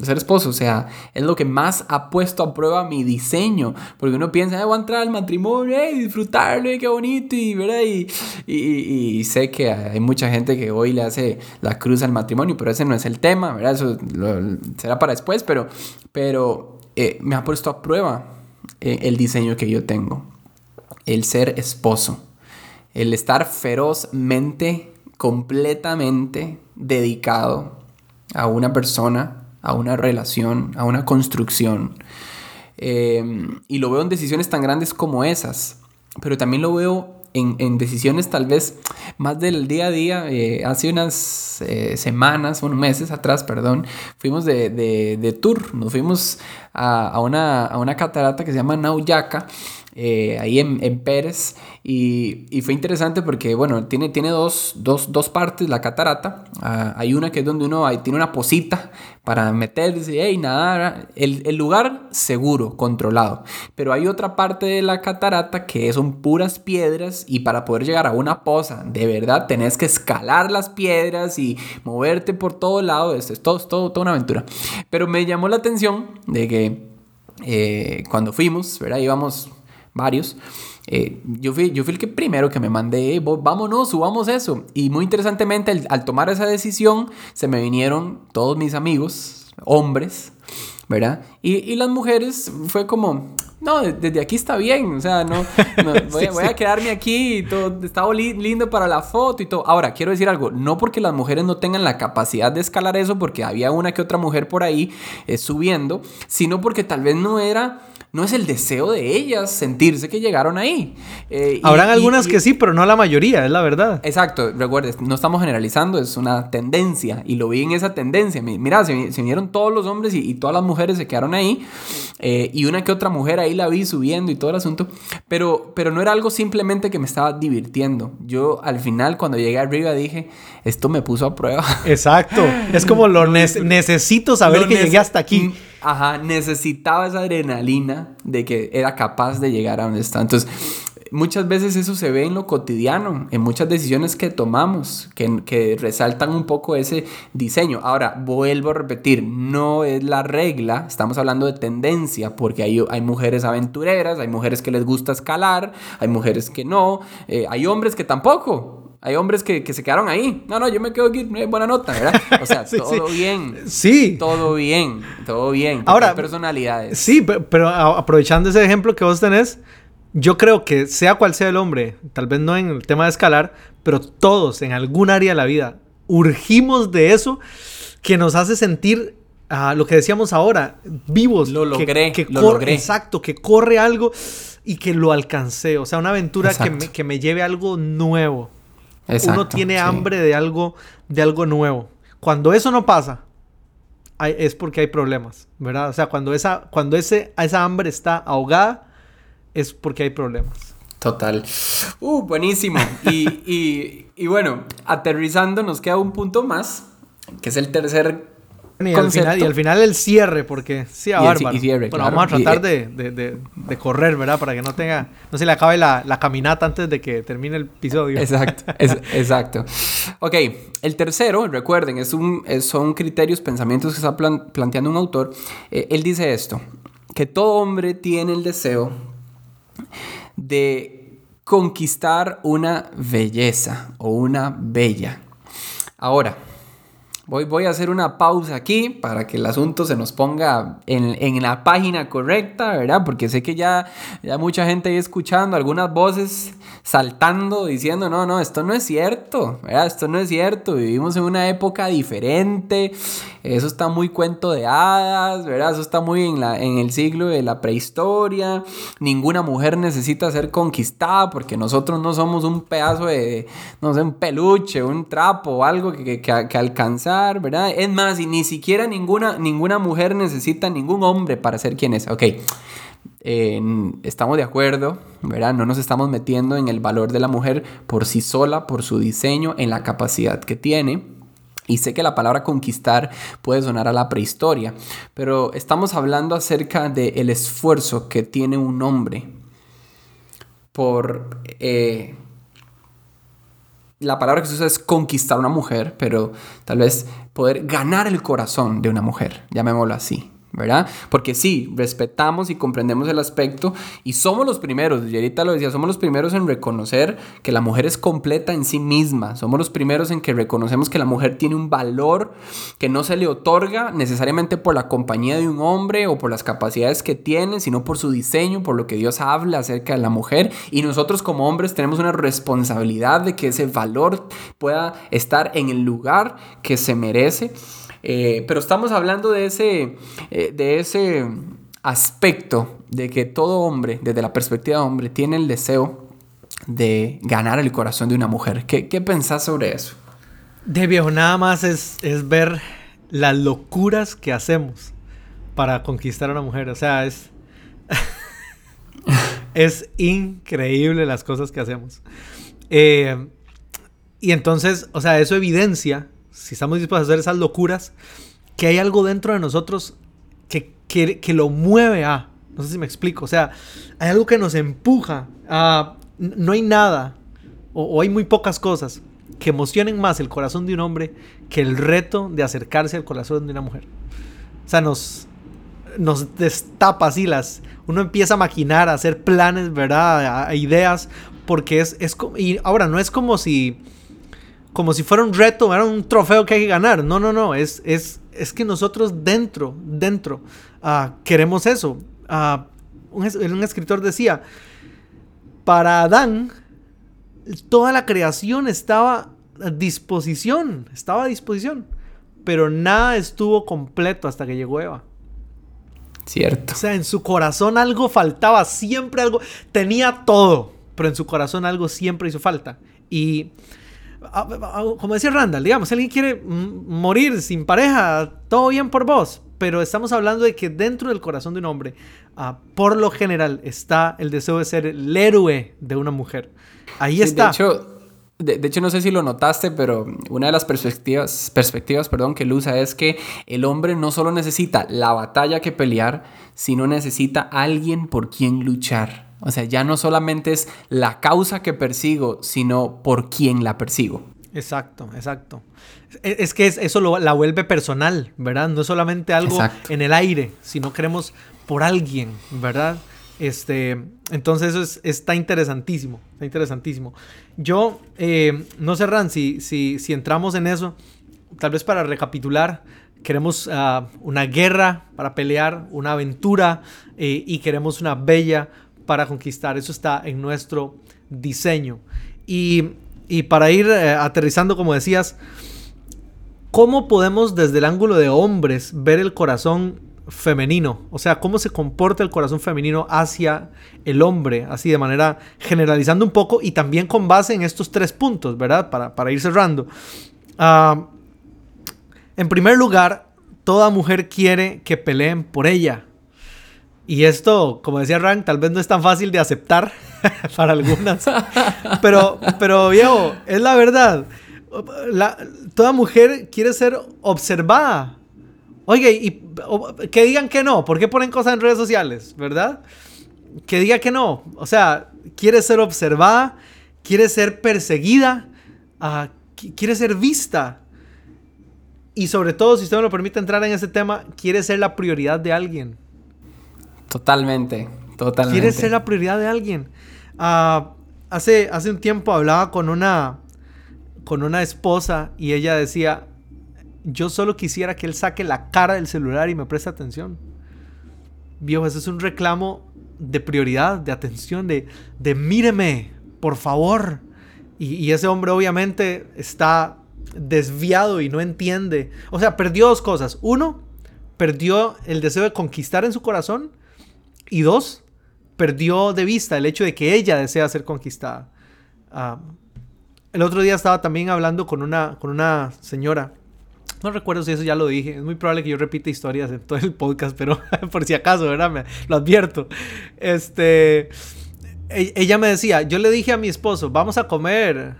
ser esposo, o sea, es lo que más ha puesto a prueba mi diseño, porque uno piensa, voy a entrar al matrimonio, y disfrutarlo, qué bonito, y, ¿verdad? Y, y, sé que hay mucha gente que hoy le hace la cruz al matrimonio, pero ese no es el tema, ¿verdad? Eso será para después, pero, pero eh, me ha puesto a prueba eh, el diseño que yo tengo, el ser esposo, el estar ferozmente, completamente dedicado a una persona a una relación, a una construcción. Em, y lo veo en decisiones tan grandes como esas, pero también lo veo en, decisiones tal vez más del día a día. Eh, hace unas eh, semanas, bueno, meses atrás, perdón, fuimos de, de, tour, nos fuimos a, a, una, a, una, catarata que se llama Nauyaca. Eh, ahí en, en Pérez. Y, y, fue interesante porque bueno tiene, tiene dos, dos, dos partes la catarata. Ah, hay una que es donde uno tiene una posita para meterse y nada el, el, lugar seguro controlado. Pero hay otra parte de la catarata que son puras piedras y para poder llegar a una poza de verdad tenés que escalar las piedras y moverte por todo lado. Es, es todo, todo, toda una aventura. Pero me llamó la atención de que eh, cuando fuimos, ¿verdad? Íbamos varios. Eh, yo, fui, yo fui el que primero que me mandé, vámonos, subamos eso. Y muy interesantemente, al, tomar esa decisión, se me vinieron todos mis amigos, hombres, ¿verdad? Y, y las mujeres fue como, no, desde aquí está bien, o sea, no, voy, a quedarme aquí, y todo, está lindo para la foto y todo. Ahora, quiero decir algo, no porque las mujeres no tengan la capacidad de escalar eso, porque había una que otra mujer por ahí eh, subiendo, sino porque tal vez no era no es el deseo de ellas sentirse que llegaron ahí. Eh, Habrán algunas que sí, pero no la mayoría, es la verdad. Exacto, recuerdes, no estamos generalizando, es una tendencia y lo vi en esa tendencia. Mira, se, se vinieron todos los hombres y, todas las mujeres se quedaron ahí eh, y una que otra mujer ahí la vi subiendo y todo el asunto, pero, pero no era algo simplemente que me estaba divirtiendo. Yo al final cuando llegué arriba dije, esto me puso a prueba. Exacto, es como lo necesito saber que llegué hasta aquí Ajá, necesitaba esa adrenalina de que era capaz de llegar a donde está. Entonces, muchas veces eso se ve en lo cotidiano, en muchas decisiones que tomamos, que, que, resaltan un poco ese diseño. Ahora, vuelvo a repetir, no es la regla, estamos hablando de tendencia, porque hay, hay mujeres aventureras, hay mujeres que les gusta escalar, hay mujeres que no, eh, hay hombres que tampoco. Hay hombres que, que, se quedaron ahí. No, no, yo me quedo aquí, buena nota, ¿verdad? O sea, sí, todo sí. bien. Sí. Todo bien, todo bien. Ahora, personalidades. Sí, pero aprovechando ese ejemplo que vos tenés, yo creo que sea cual sea el hombre, tal vez no en el tema de escalar, pero todos en algún área de la vida urgimos de eso que nos hace sentir uh, lo que decíamos ahora, vivos. Lo logré, que, que lo corre, logré. Exacto, que corre algo y que lo alcancé. O sea, una aventura que me, que me, lleve a algo nuevo. Exacto, Uno tiene sí. hambre de algo, de algo nuevo. Cuando eso no pasa, hay, es porque hay problemas, ¿verdad? O sea, cuando esa, cuando ese, esa hambre está ahogada, es porque hay problemas. Total. Uh, buenísimo. Y, y, y, bueno, aterrizando, nos queda un punto más, que es el tercer y al, final, y al final el cierre, porque sí, a bárbaro. Y cierre, bueno, claro. vamos a tratar y, de, de, de, de, correr, ¿verdad? Para que no tenga, no se le acabe la, la caminata antes de que termine el episodio. Exacto, es, exacto. Ok, el tercero, recuerden, es un, son criterios, pensamientos que está plan, planteando un autor. Eh, él dice esto, que todo hombre tiene el deseo de conquistar una belleza o una bella. Ahora, voy, voy a hacer una pausa aquí para que el asunto se nos ponga en, en, la página correcta, ¿verdad? Porque sé que ya, ya mucha gente ahí escuchando algunas voces saltando, diciendo, no, no, esto no es cierto, ¿verdad? Esto no es cierto, vivimos en una época diferente, eso está muy cuento de hadas, ¿verdad? Eso está muy en, la, en el siglo de la prehistoria, ninguna mujer necesita ser conquistada porque nosotros no somos un pedazo de, no sé, un peluche, un trapo algo que, que, que alcanzar, ¿verdad? Es más, y ni siquiera ninguna, ninguna mujer necesita ningún hombre para ser quien es, ok. Eh, estamos de acuerdo, ¿verdad? No nos estamos metiendo en el valor de la mujer por sí sola, por su diseño, en la capacidad que tiene. Y sé que la palabra conquistar puede sonar a la prehistoria, pero estamos hablando acerca del el esfuerzo que tiene un hombre por... Eh, la palabra que se usa es conquistar a una mujer, pero tal vez poder ganar el corazón de una mujer, llamémoslo así. ¿Verdad? Porque sí, respetamos y comprendemos el aspecto y somos los primeros, y ahorita lo decía, somos los primeros en reconocer que la mujer es completa en sí misma, somos los primeros en que reconocemos que la mujer tiene un valor que no se le otorga necesariamente por la compañía de un hombre o por las capacidades que tiene, sino por su diseño, por lo que Dios habla acerca de la mujer y nosotros como hombres tenemos una responsabilidad de que ese valor pueda estar en el lugar que se merece. Eh, pero estamos hablando de ese, eh, de ese aspecto de que todo hombre, desde la perspectiva de hombre, tiene el deseo de ganar el corazón de una mujer. ¿Qué, qué pensás sobre eso? De viejo, nada más es, es ver las locuras que hacemos para conquistar a una mujer. O sea, es... es increíble las cosas que hacemos. Eh, y entonces, o sea, eso evidencia si estamos dispuestos a hacer esas locuras, que hay algo dentro de nosotros que, que, que lo mueve a... No sé si me explico. O sea, hay algo que nos empuja a... No hay nada, o, hay muy pocas cosas, que emocionen más el corazón de un hombre que el reto de acercarse al corazón de una mujer. O sea, nos, nos destapa así las... Uno empieza a maquinar, a hacer planes, ¿verdad? A, a ideas, porque es, es... Y ahora, no es como si como si fuera un reto, era un trofeo que hay que ganar. No, no, no. Es, es, es que nosotros dentro, dentro, uh, queremos eso. Uh, un, un, escritor decía, para Adán, toda la creación estaba a disposición, estaba a disposición, pero nada estuvo completo hasta que llegó Eva. Cierto. O sea, en su corazón algo faltaba, siempre algo, tenía todo, pero en su corazón algo siempre hizo falta. Y como decía Randall, digamos, si alguien quiere morir sin pareja, todo bien por vos, pero estamos hablando de que dentro del corazón de un hombre, uh, por lo general, está el deseo de ser el héroe de una mujer. Ahí sí, está. De hecho, de, de, hecho, no sé si lo notaste, pero una de las perspectivas, perspectivas perdón, que él usa es que el hombre no solo necesita la batalla que pelear, sino necesita alguien por quien luchar. O sea, ya no solamente es la causa que persigo, sino por quien la persigo. Exacto, exacto. Es, es que es, eso lo, la vuelve personal, ¿verdad? No es solamente algo exacto. en el aire, sino queremos por alguien, ¿verdad? Este, entonces eso es, está interesantísimo, está interesantísimo. Yo, eh, no sé, Ran, si, si, si, entramos en eso, tal vez para recapitular, queremos uh, una guerra para pelear, una aventura eh, y queremos una bella para conquistar. Eso está en nuestro diseño. Y, y para ir eh, aterrizando, como decías, ¿cómo podemos desde el ángulo de hombres ver el corazón femenino, o sea, cómo se comporta el corazón femenino hacia el hombre, así de manera generalizando un poco y también con base en estos tres puntos, ¿verdad? Para, para ir cerrando. Uh, en primer lugar, toda mujer quiere que peleen por ella. Y esto, como decía Rank, tal vez no es tan fácil de aceptar para algunas. Pero, pero viejo, es la verdad. Toda mujer quiere ser observada Oye, y que digan que no, ¿por qué ponen cosas en redes sociales, verdad? Que diga que no, o sea, quiere ser observada, quiere ser perseguida, uh, quiere ser vista. Y sobre todo, si usted me lo permite entrar en ese tema, quiere ser la prioridad de alguien. Totalmente, totalmente. Quiere ser la prioridad de alguien. Uh, hace, hace un tiempo hablaba con una, con una esposa y ella decía, yo solo quisiera que él saque la cara del celular y me preste atención. Viejo, ese es un reclamo de prioridad, de atención, de, de míreme, por favor. Y, y, ese hombre obviamente está desviado y no entiende. O sea, perdió dos cosas. Uno, perdió el deseo de conquistar en su corazón. Y dos, perdió de vista el hecho de que ella desea ser conquistada. Uh, el otro día estaba también hablando con una, con una señora no recuerdo si eso ya lo dije. Es muy probable que yo repita historias en todo el podcast, pero por si acaso, ¿verdad? Me, lo advierto. Este. E, ella me decía, yo le dije a mi esposo, vamos a comer.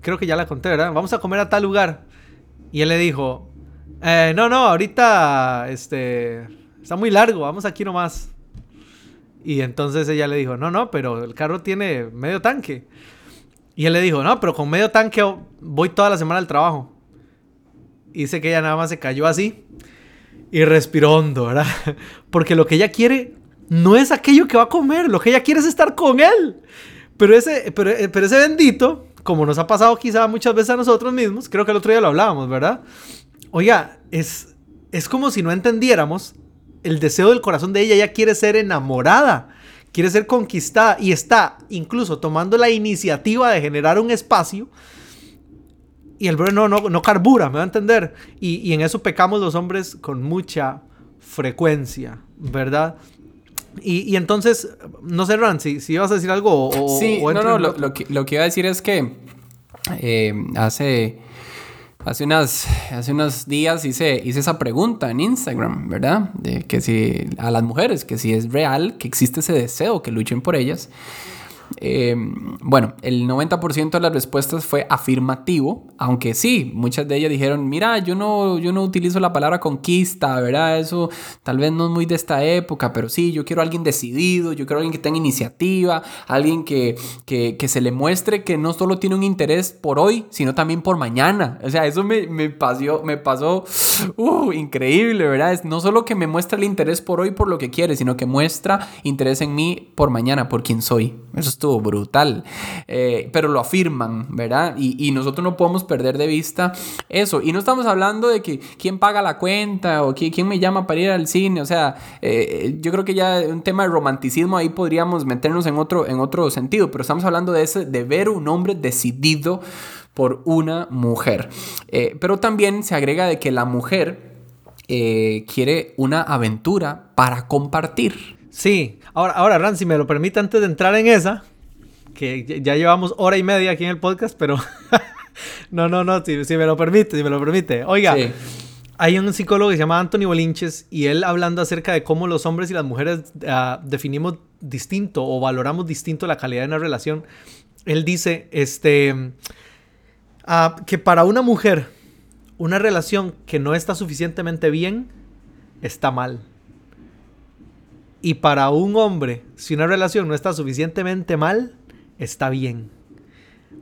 Creo que ya la conté, ¿verdad? Vamos a comer a tal lugar. Y él le dijo, eh, no, no, ahorita. Este. Está muy largo, vamos aquí nomás. Y entonces ella le dijo, no, no, pero el carro tiene medio tanque. Y él le dijo, no, pero con medio tanque voy toda la semana al trabajo. Y dice que ella nada más se cayó así y respiró hondo, ¿verdad? Porque lo que ella quiere no es aquello que va a comer, lo que ella quiere es estar con él. Pero ese, pero, eh, pero ese bendito, como nos ha pasado quizá muchas veces a nosotros mismos, creo que el otro día lo hablábamos, ¿verdad? Oiga, es, es como si no entendiéramos el deseo del corazón de ella, ella quiere ser enamorada, quiere ser conquistada y está incluso tomando la iniciativa de generar un espacio y el brother no, no, no carbura, me va a entender. Y, y, en eso pecamos los hombres con mucha frecuencia, ¿verdad? Y, y entonces, no sé, Ran, si, si ibas a decir algo o... Sí, o no, no, lo, lo, que, lo que iba a decir es que eh, hace... Hace, unas, hace unos días hice, hice esa pregunta en Instagram, ¿verdad? De que si a las mujeres, que si es real, que existe ese deseo, que luchen por ellas. Eh, bueno, el 90% de las respuestas fue afirmativo, aunque sí, muchas de ellas dijeron, mira, yo no, yo no utilizo la palabra conquista, ¿verdad? Eso tal vez no es muy de esta época, pero sí, yo quiero a alguien decidido, yo quiero a alguien que tenga iniciativa, alguien que, que, que se le muestre que no solo tiene un interés por hoy, sino también por mañana. O sea, eso me, me pasó, me pasó uh, increíble, ¿verdad? Es no solo que me muestra el interés por hoy por lo que quiere, sino que muestra interés en mí por mañana, por quien soy. Eso estuvo brutal. Eh, pero lo afirman, ¿verdad? Y, y, nosotros no podemos perder de vista eso. Y no estamos hablando de que quién paga la cuenta o quién, quién me llama para ir al cine. O sea, eh, yo creo que ya un tema de romanticismo ahí podríamos meternos en otro, en otro sentido. Pero estamos hablando de, ese, de ver un hombre decidido por una mujer. Eh, pero también se agrega de que la mujer quiere una aventura para compartir. Sí, ahora, ahora Ran, si me lo permite, antes de entrar en esa, que ya llevamos hora y media aquí en el podcast, pero no, no, no, si, si, me lo permite, si me lo permite. Oiga, sí. hay un psicólogo que se llama Anthony Bolinches y él hablando acerca de cómo los hombres y las mujeres uh, definimos distinto o valoramos distinto la calidad de una relación. Él dice, este, Ah, que para una mujer, una relación que no está suficientemente bien, está mal. Y para un hombre, si una relación no está suficientemente mal, está bien.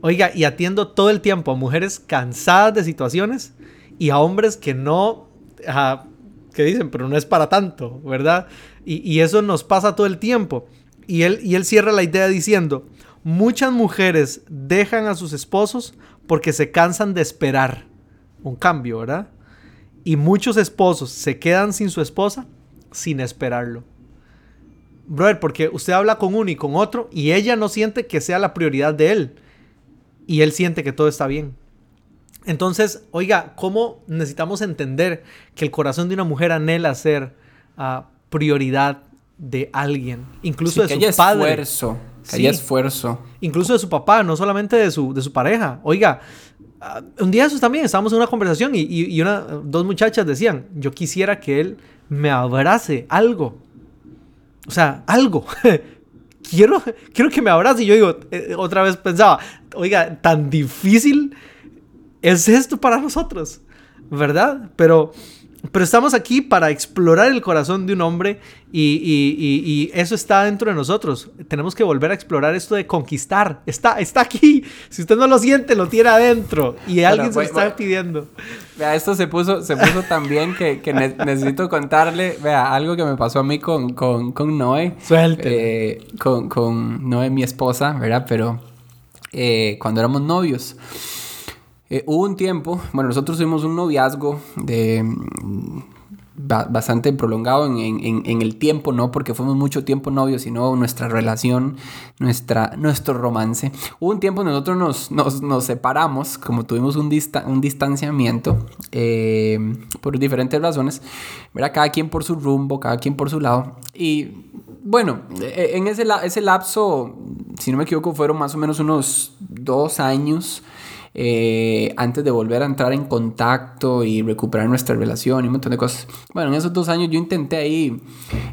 Oiga, y atiendo todo el tiempo a mujeres cansadas de situaciones y a hombres que no, ajá, que dicen, pero no es para tanto, ¿verdad? Y, y eso nos pasa todo el tiempo. Y él, y él cierra la idea diciendo, muchas mujeres dejan a sus esposos porque se cansan de esperar un cambio, ¿verdad? Y muchos esposos se quedan sin su esposa sin esperarlo. Brother, porque usted habla con uno y con otro y ella no siente que sea la prioridad de él. Y él siente que todo está bien. Entonces, oiga, ¿cómo necesitamos entender que el corazón de una mujer anhela ser ah, prioridad de alguien? Incluso Sí, de que su haya padre. esfuerzo. Que Sí. haya esfuerzo. Incluso de su papá, no solamente de su, de su pareja. Oiga, ah, un día esos también estábamos en una conversación y, y- y una, dos muchachas decían, yo quisiera que él me abrace algo. O sea, algo. quiero, quiero que me abrace. Y yo digo, eh, otra vez pensaba, oiga, tan difícil es esto para nosotros, ¿verdad? Pero, pero estamos aquí para explorar el corazón de un hombre y, y- y- y eso está dentro de nosotros. Tenemos que volver a explorar esto de conquistar. Está, está aquí. Si usted no lo siente, lo tiene adentro. Y alguien se lo está pidiendo. Vea, esto se puso, se puso tan bien que, que ne- necesito contarle, vea, algo que me pasó a mí con, con, con Noé. Suelte. Eh, con, con Noé, mi esposa, ¿verdad? Pero eh, cuando éramos novios, eh, hubo un tiempo, bueno, nosotros tuvimos un noviazgo de mm, ba- bastante prolongado en, el tiempo, no porque fuimos mucho tiempo novios, sino nuestra relación, nuestra, nuestro romance. Hubo un tiempo nosotros nos, nos, separamos, como tuvimos un, dista- un distanciamiento eh, por diferentes razones, ¿verdad? Cada quien por su rumbo, cada quien por su lado. Y bueno, eh, en ese, la- ese lapso, si no me equivoco, fueron más o menos unos dos años eh, antes de volver a entrar en contacto y recuperar nuestra relación y un montón de cosas. Bueno, en esos dos años yo intenté ahí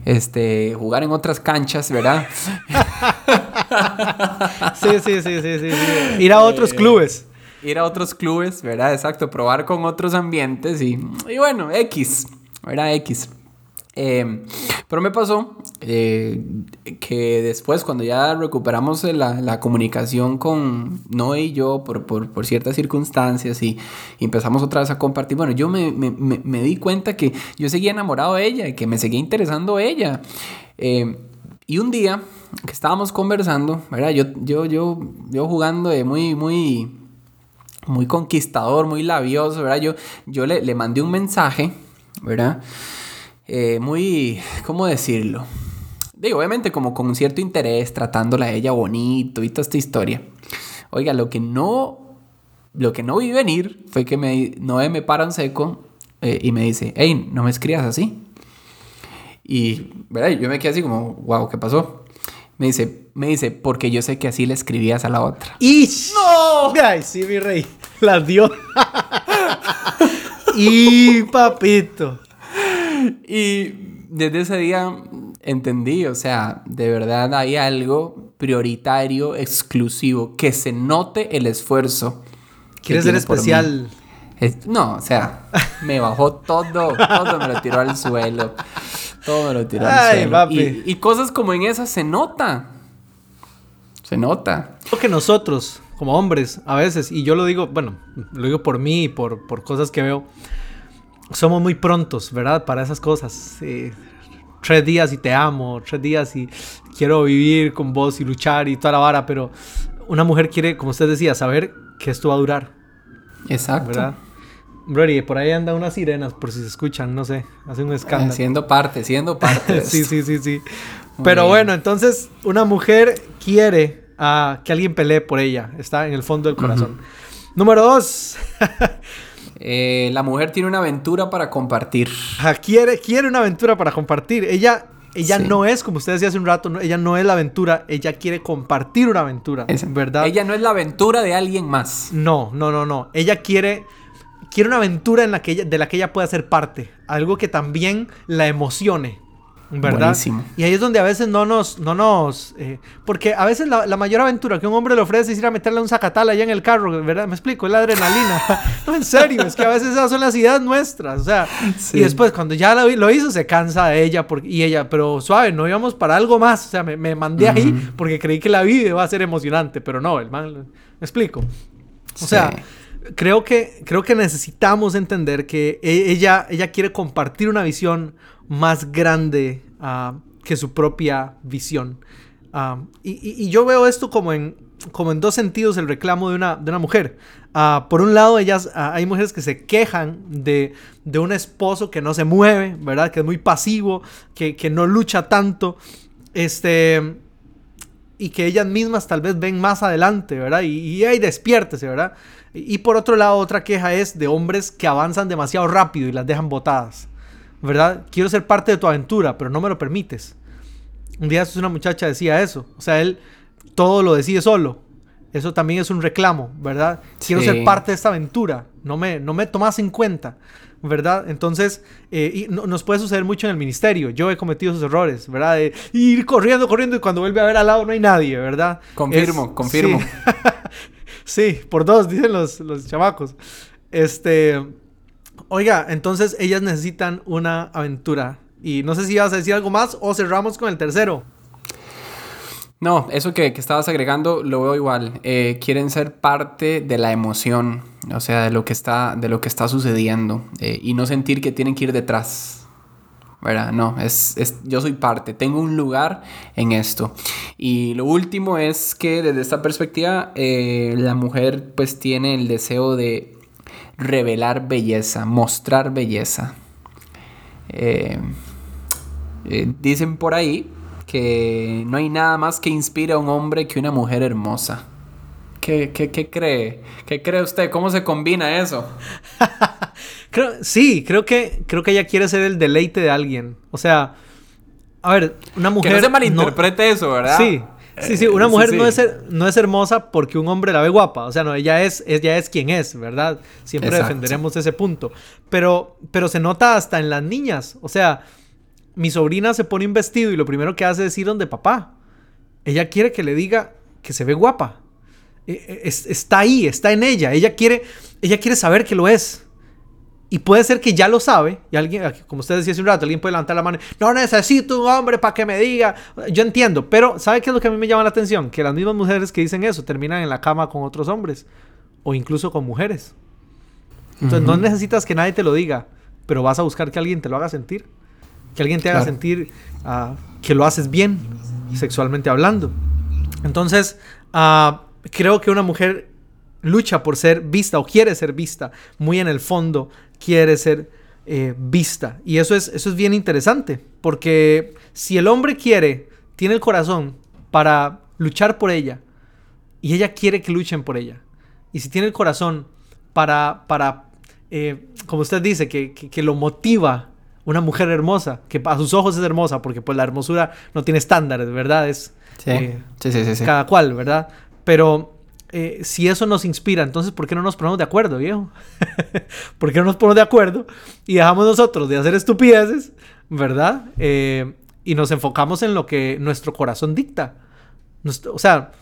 este, jugar en otras canchas, ¿verdad? Sí, sí, sí, sí, sí, sí. Ir a otros clubes. Ir a otros clubes, ¿verdad? Exacto, probar con otros ambientes y, y bueno, X, ¿verdad? X. Eh, pero me pasó eh, que después, cuando ya recuperamos la, la comunicación con Noé y yo por, por, por ciertas circunstancias y, empezamos otra vez a compartir, bueno, yo me, me- me- me di cuenta que yo seguía enamorado de ella y que me seguía interesando ella. Eh, y un día que estábamos conversando, ¿verdad? Yo, yo, yo, yo jugando muy, muy, muy conquistador, muy labioso, ¿verdad? Yo, yo le, le mandé un mensaje, ¿verdad? Eh, muy, ¿cómo decirlo? Digo, obviamente como con cierto interés, tratándola a ella bonito y toda esta historia. Oiga, lo que no, lo que no vi venir fue que me, Noé me para en seco eh, y me dice, hey, no me escribas así. Y, ¿verdad? Yo me quedé así como, wow, ¿qué pasó? Me dice, me dice, porque yo sé que así le escribías a la otra. ¡Y! ¡No! Ay, sí, mi rey. Las dio. y papito. Y desde ese día entendí, o sea, de verdad hay algo prioritario, exclusivo, que se note el esfuerzo. ¿Quieres ser especial? Es- no, o sea, me bajó todo, todo me lo tiró al suelo. Todo me lo tiró al Ay, suelo. papi. Y, y cosas como en esas se nota. Se nota. Creo que nosotros, como hombres, a veces, y yo lo digo, bueno, lo digo por mí y por, por cosas que veo, somos muy prontos, ¿verdad? Para esas cosas. Eh, tres días y te amo, tres días y quiero vivir con vos y luchar y toda la vara, pero una mujer quiere, como usted decía, saber que esto va a durar, Exacto. ¿verdad? Brody, por ahí andan unas sirenas, por si se escuchan, no sé, hacen un Eh, escándalo. siendo parte, siendo parte. sí, sí, sí, sí. Muy Pero bien. bueno, entonces una mujer quiere ah, que alguien pelee por ella. Está en el fondo del corazón. Número dos. Eh, la mujer tiene una aventura para compartir. Quiere, quiere una aventura para compartir. Ella, ella Sí. no es, como usted decía hace un rato, no- ella no es la aventura. Ella quiere compartir una aventura. Es- ¿Verdad? Ella no es la aventura de alguien más. No, no, no, no. Ella quiere, quiere una aventura en la que ella, de la que ella pueda ser parte. Algo que también la emocione. ¿Verdad? Buenísimo. Y ahí es donde a veces no nos, no nos, eh, porque a veces la, la mayor aventura que un hombre le ofrece es ir a meterle un zacatal allá en el carro, ¿verdad? Me explico, es la adrenalina. no, en serio, es que a veces esas son las ideas nuestras, o sea, Sí. y después cuando ya lo, lo hizo se cansa de ella porque, y ella, pero suave, no íbamos para algo más, o sea, me, me mandé ahí Ujú. porque creí que la vida iba a ser emocionante, pero no, el man, me explico. O sea, creo que, creo que necesitamos entender que e- ella, ella quiere compartir una visión más grande ah, que su propia visión. Ah, y, yo veo esto como en, dos sentidos el reclamo de una, mujer. Ah, por un lado, ellas, hay mujeres que se quejan de, un esposo que no se mueve, ¿verdad? Que es muy pasivo, que, no lucha tanto. Este y que ellas mismas tal vez ven más adelante, ¿verdad? Y, y ahí despiértese, ¿verdad? Y, y por otro lado, otra queja es de hombres que avanzan demasiado rápido y las dejan botadas, ¿verdad? Quiero ser parte de tu aventura, pero no me lo permites. Un día una muchacha decía eso, o sea, él todo lo decide solo. Eso también es un reclamo, ¿verdad? Quiero Sí. ser parte de esta aventura, no me, no me tomas en cuenta, ¿verdad? Entonces, eh, y no- nos puede suceder mucho en el ministerio. Yo he cometido esos errores, ¿verdad? De ir corriendo, corriendo y cuando vuelve a ver al lado no hay nadie, ¿verdad? Confirmo, Es- confirmo. Sí. Sí, por dos, dicen los, los chamacos. Este. Oiga, entonces ellas necesitan una aventura. Y no sé si vas a decir algo más o cerramos con el tercero. No, eso que, que estabas agregando lo veo igual. Eh, quieren ser parte de la emoción, o sea, de lo que está, de lo que está sucediendo eh, y no sentir que tienen que ir detrás. ¿Verdad? No, es, es- yo soy parte, tengo un lugar en esto. Y lo último es que desde esta perspectiva eh, la mujer pues tiene el deseo de revelar belleza, mostrar belleza. Eh, eh, dicen por ahí que no hay nada más que inspire a un hombre que una mujer hermosa. ¿Qué, qué, qué cree? ¿Qué cree usted? ¿Cómo se combina eso? Creo, sí, creo que, creo que ella quiere ser el deleite de alguien. O sea, a ver, una mujer. que no se malinterprete eso, ¿verdad? Sí, sí, sí. Eh, Una mujer sí. No, es no es hermosa porque un hombre la ve guapa. O sea, no, ella es, ella es quien es, ¿verdad? Siempre Exacto. defenderemos ese punto. Pero, pero se nota hasta en las niñas. O sea, mi sobrina se pone un vestido y lo primero que hace es ir donde papá. Ella quiere que le diga que se ve guapa. E- e- es- está ahí, está en ella. Ella quiere, ella quiere saber que lo es. Y puede ser que ya lo sabe, y alguien, como usted decía hace un rato, alguien puede levantar la mano, no necesito un hombre para que me diga. Yo entiendo, pero ¿sabe qué es lo que a mí me llama la atención? Que las mismas mujeres que dicen eso terminan en la cama con otros hombres, o incluso con mujeres. Entonces no Ujú. necesitas que nadie te lo diga, pero vas a buscar que alguien te lo haga sentir. Que alguien te haga Claro. sentir ah, que lo haces bien, sexualmente hablando. Entonces, ah, creo que una mujer lucha por ser vista o quiere ser vista, muy en el fondo quiere ser eh, vista. Y eso es, eso es bien interesante, porque si el hombre quiere, tiene el corazón para luchar por ella, y ella quiere que luchen por ella, y si tiene el corazón para, para eh, como usted dice, que, que- que lo motiva una mujer hermosa, que a sus ojos es hermosa, porque pues la hermosura no tiene estándares, ¿verdad? Es Sí, eh, sí, sí, sí, sí. cada cual, ¿verdad? Pero eh, si eso nos inspira, entonces ¿por qué no nos ponemos de acuerdo, viejo? ¿Por qué no nos ponemos de acuerdo y dejamos nosotros de hacer estupideces, ¿verdad? Eh, y nos enfocamos en lo que nuestro corazón dicta. Nuestro- o sea,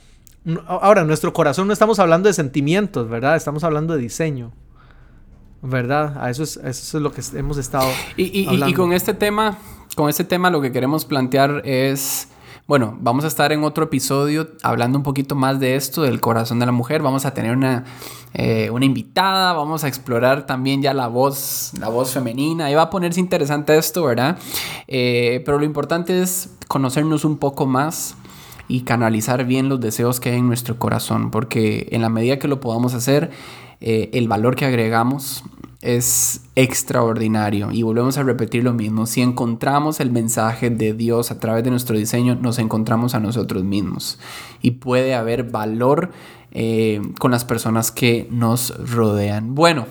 ahora, nuestro corazón no estamos hablando de sentimientos, ¿verdad? Estamos hablando de diseño. ¿Verdad? A eso es, a eso es lo que hemos estado Y, y- y- y hablando. con este tema, con este tema lo que queremos plantear es, bueno, vamos a estar en otro episodio hablando un poquito más de esto, del corazón de la mujer. Vamos a tener una, eh, una invitada, vamos a explorar también ya la voz, la voz femenina. Ahí va a ponerse interesante esto, ¿verdad? Eh, pero lo importante es conocernos un poco más y canalizar bien los deseos que hay en nuestro corazón, porque en la medida que lo podamos hacer, eh, el valor que agregamos es extraordinario. Y volvemos a repetir lo mismo, si encontramos el mensaje de Dios a través de nuestro diseño, nos encontramos a nosotros mismos. Y puede haber valor eh, con las personas que nos rodean. Bueno.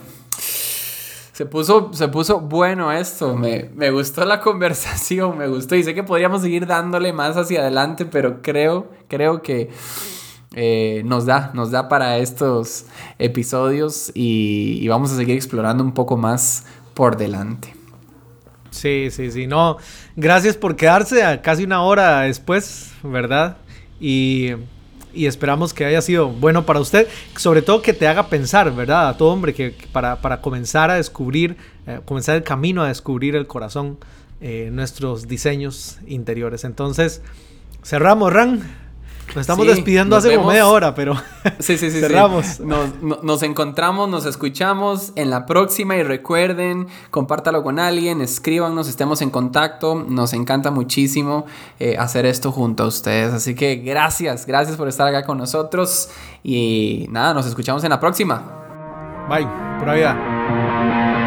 Se puso, se puso bueno esto, me, me gustó la conversación, me gustó y sé que podríamos seguir dándole más hacia adelante, pero creo, creo que eh, nos da, nos da para estos episodios y, vamos a seguir explorando un poco más por delante. Sí, sí, sí. No, gracias por quedarse a casi una hora después, ¿verdad? Y, y esperamos que haya sido bueno para usted. Sobre todo que te haga pensar, ¿verdad? A todo hombre que para, para comenzar a descubrir, eh, comenzar el camino a descubrir el corazón, eh, nuestros diseños interiores. Entonces, cerramos, Ran. Nos estamos Sí, despidiendo hace como media hora, pero Sí, sí, sí. sí. cerramos. Nos, no- nos encontramos, nos escuchamos en la próxima y recuerden, compártalo con alguien, escríbanos, estemos en contacto. Nos encanta muchísimo eh, hacer esto junto a ustedes. Así que gracias, gracias por estar acá con nosotros y nada, nos escuchamos en la próxima. Bye, pura vida.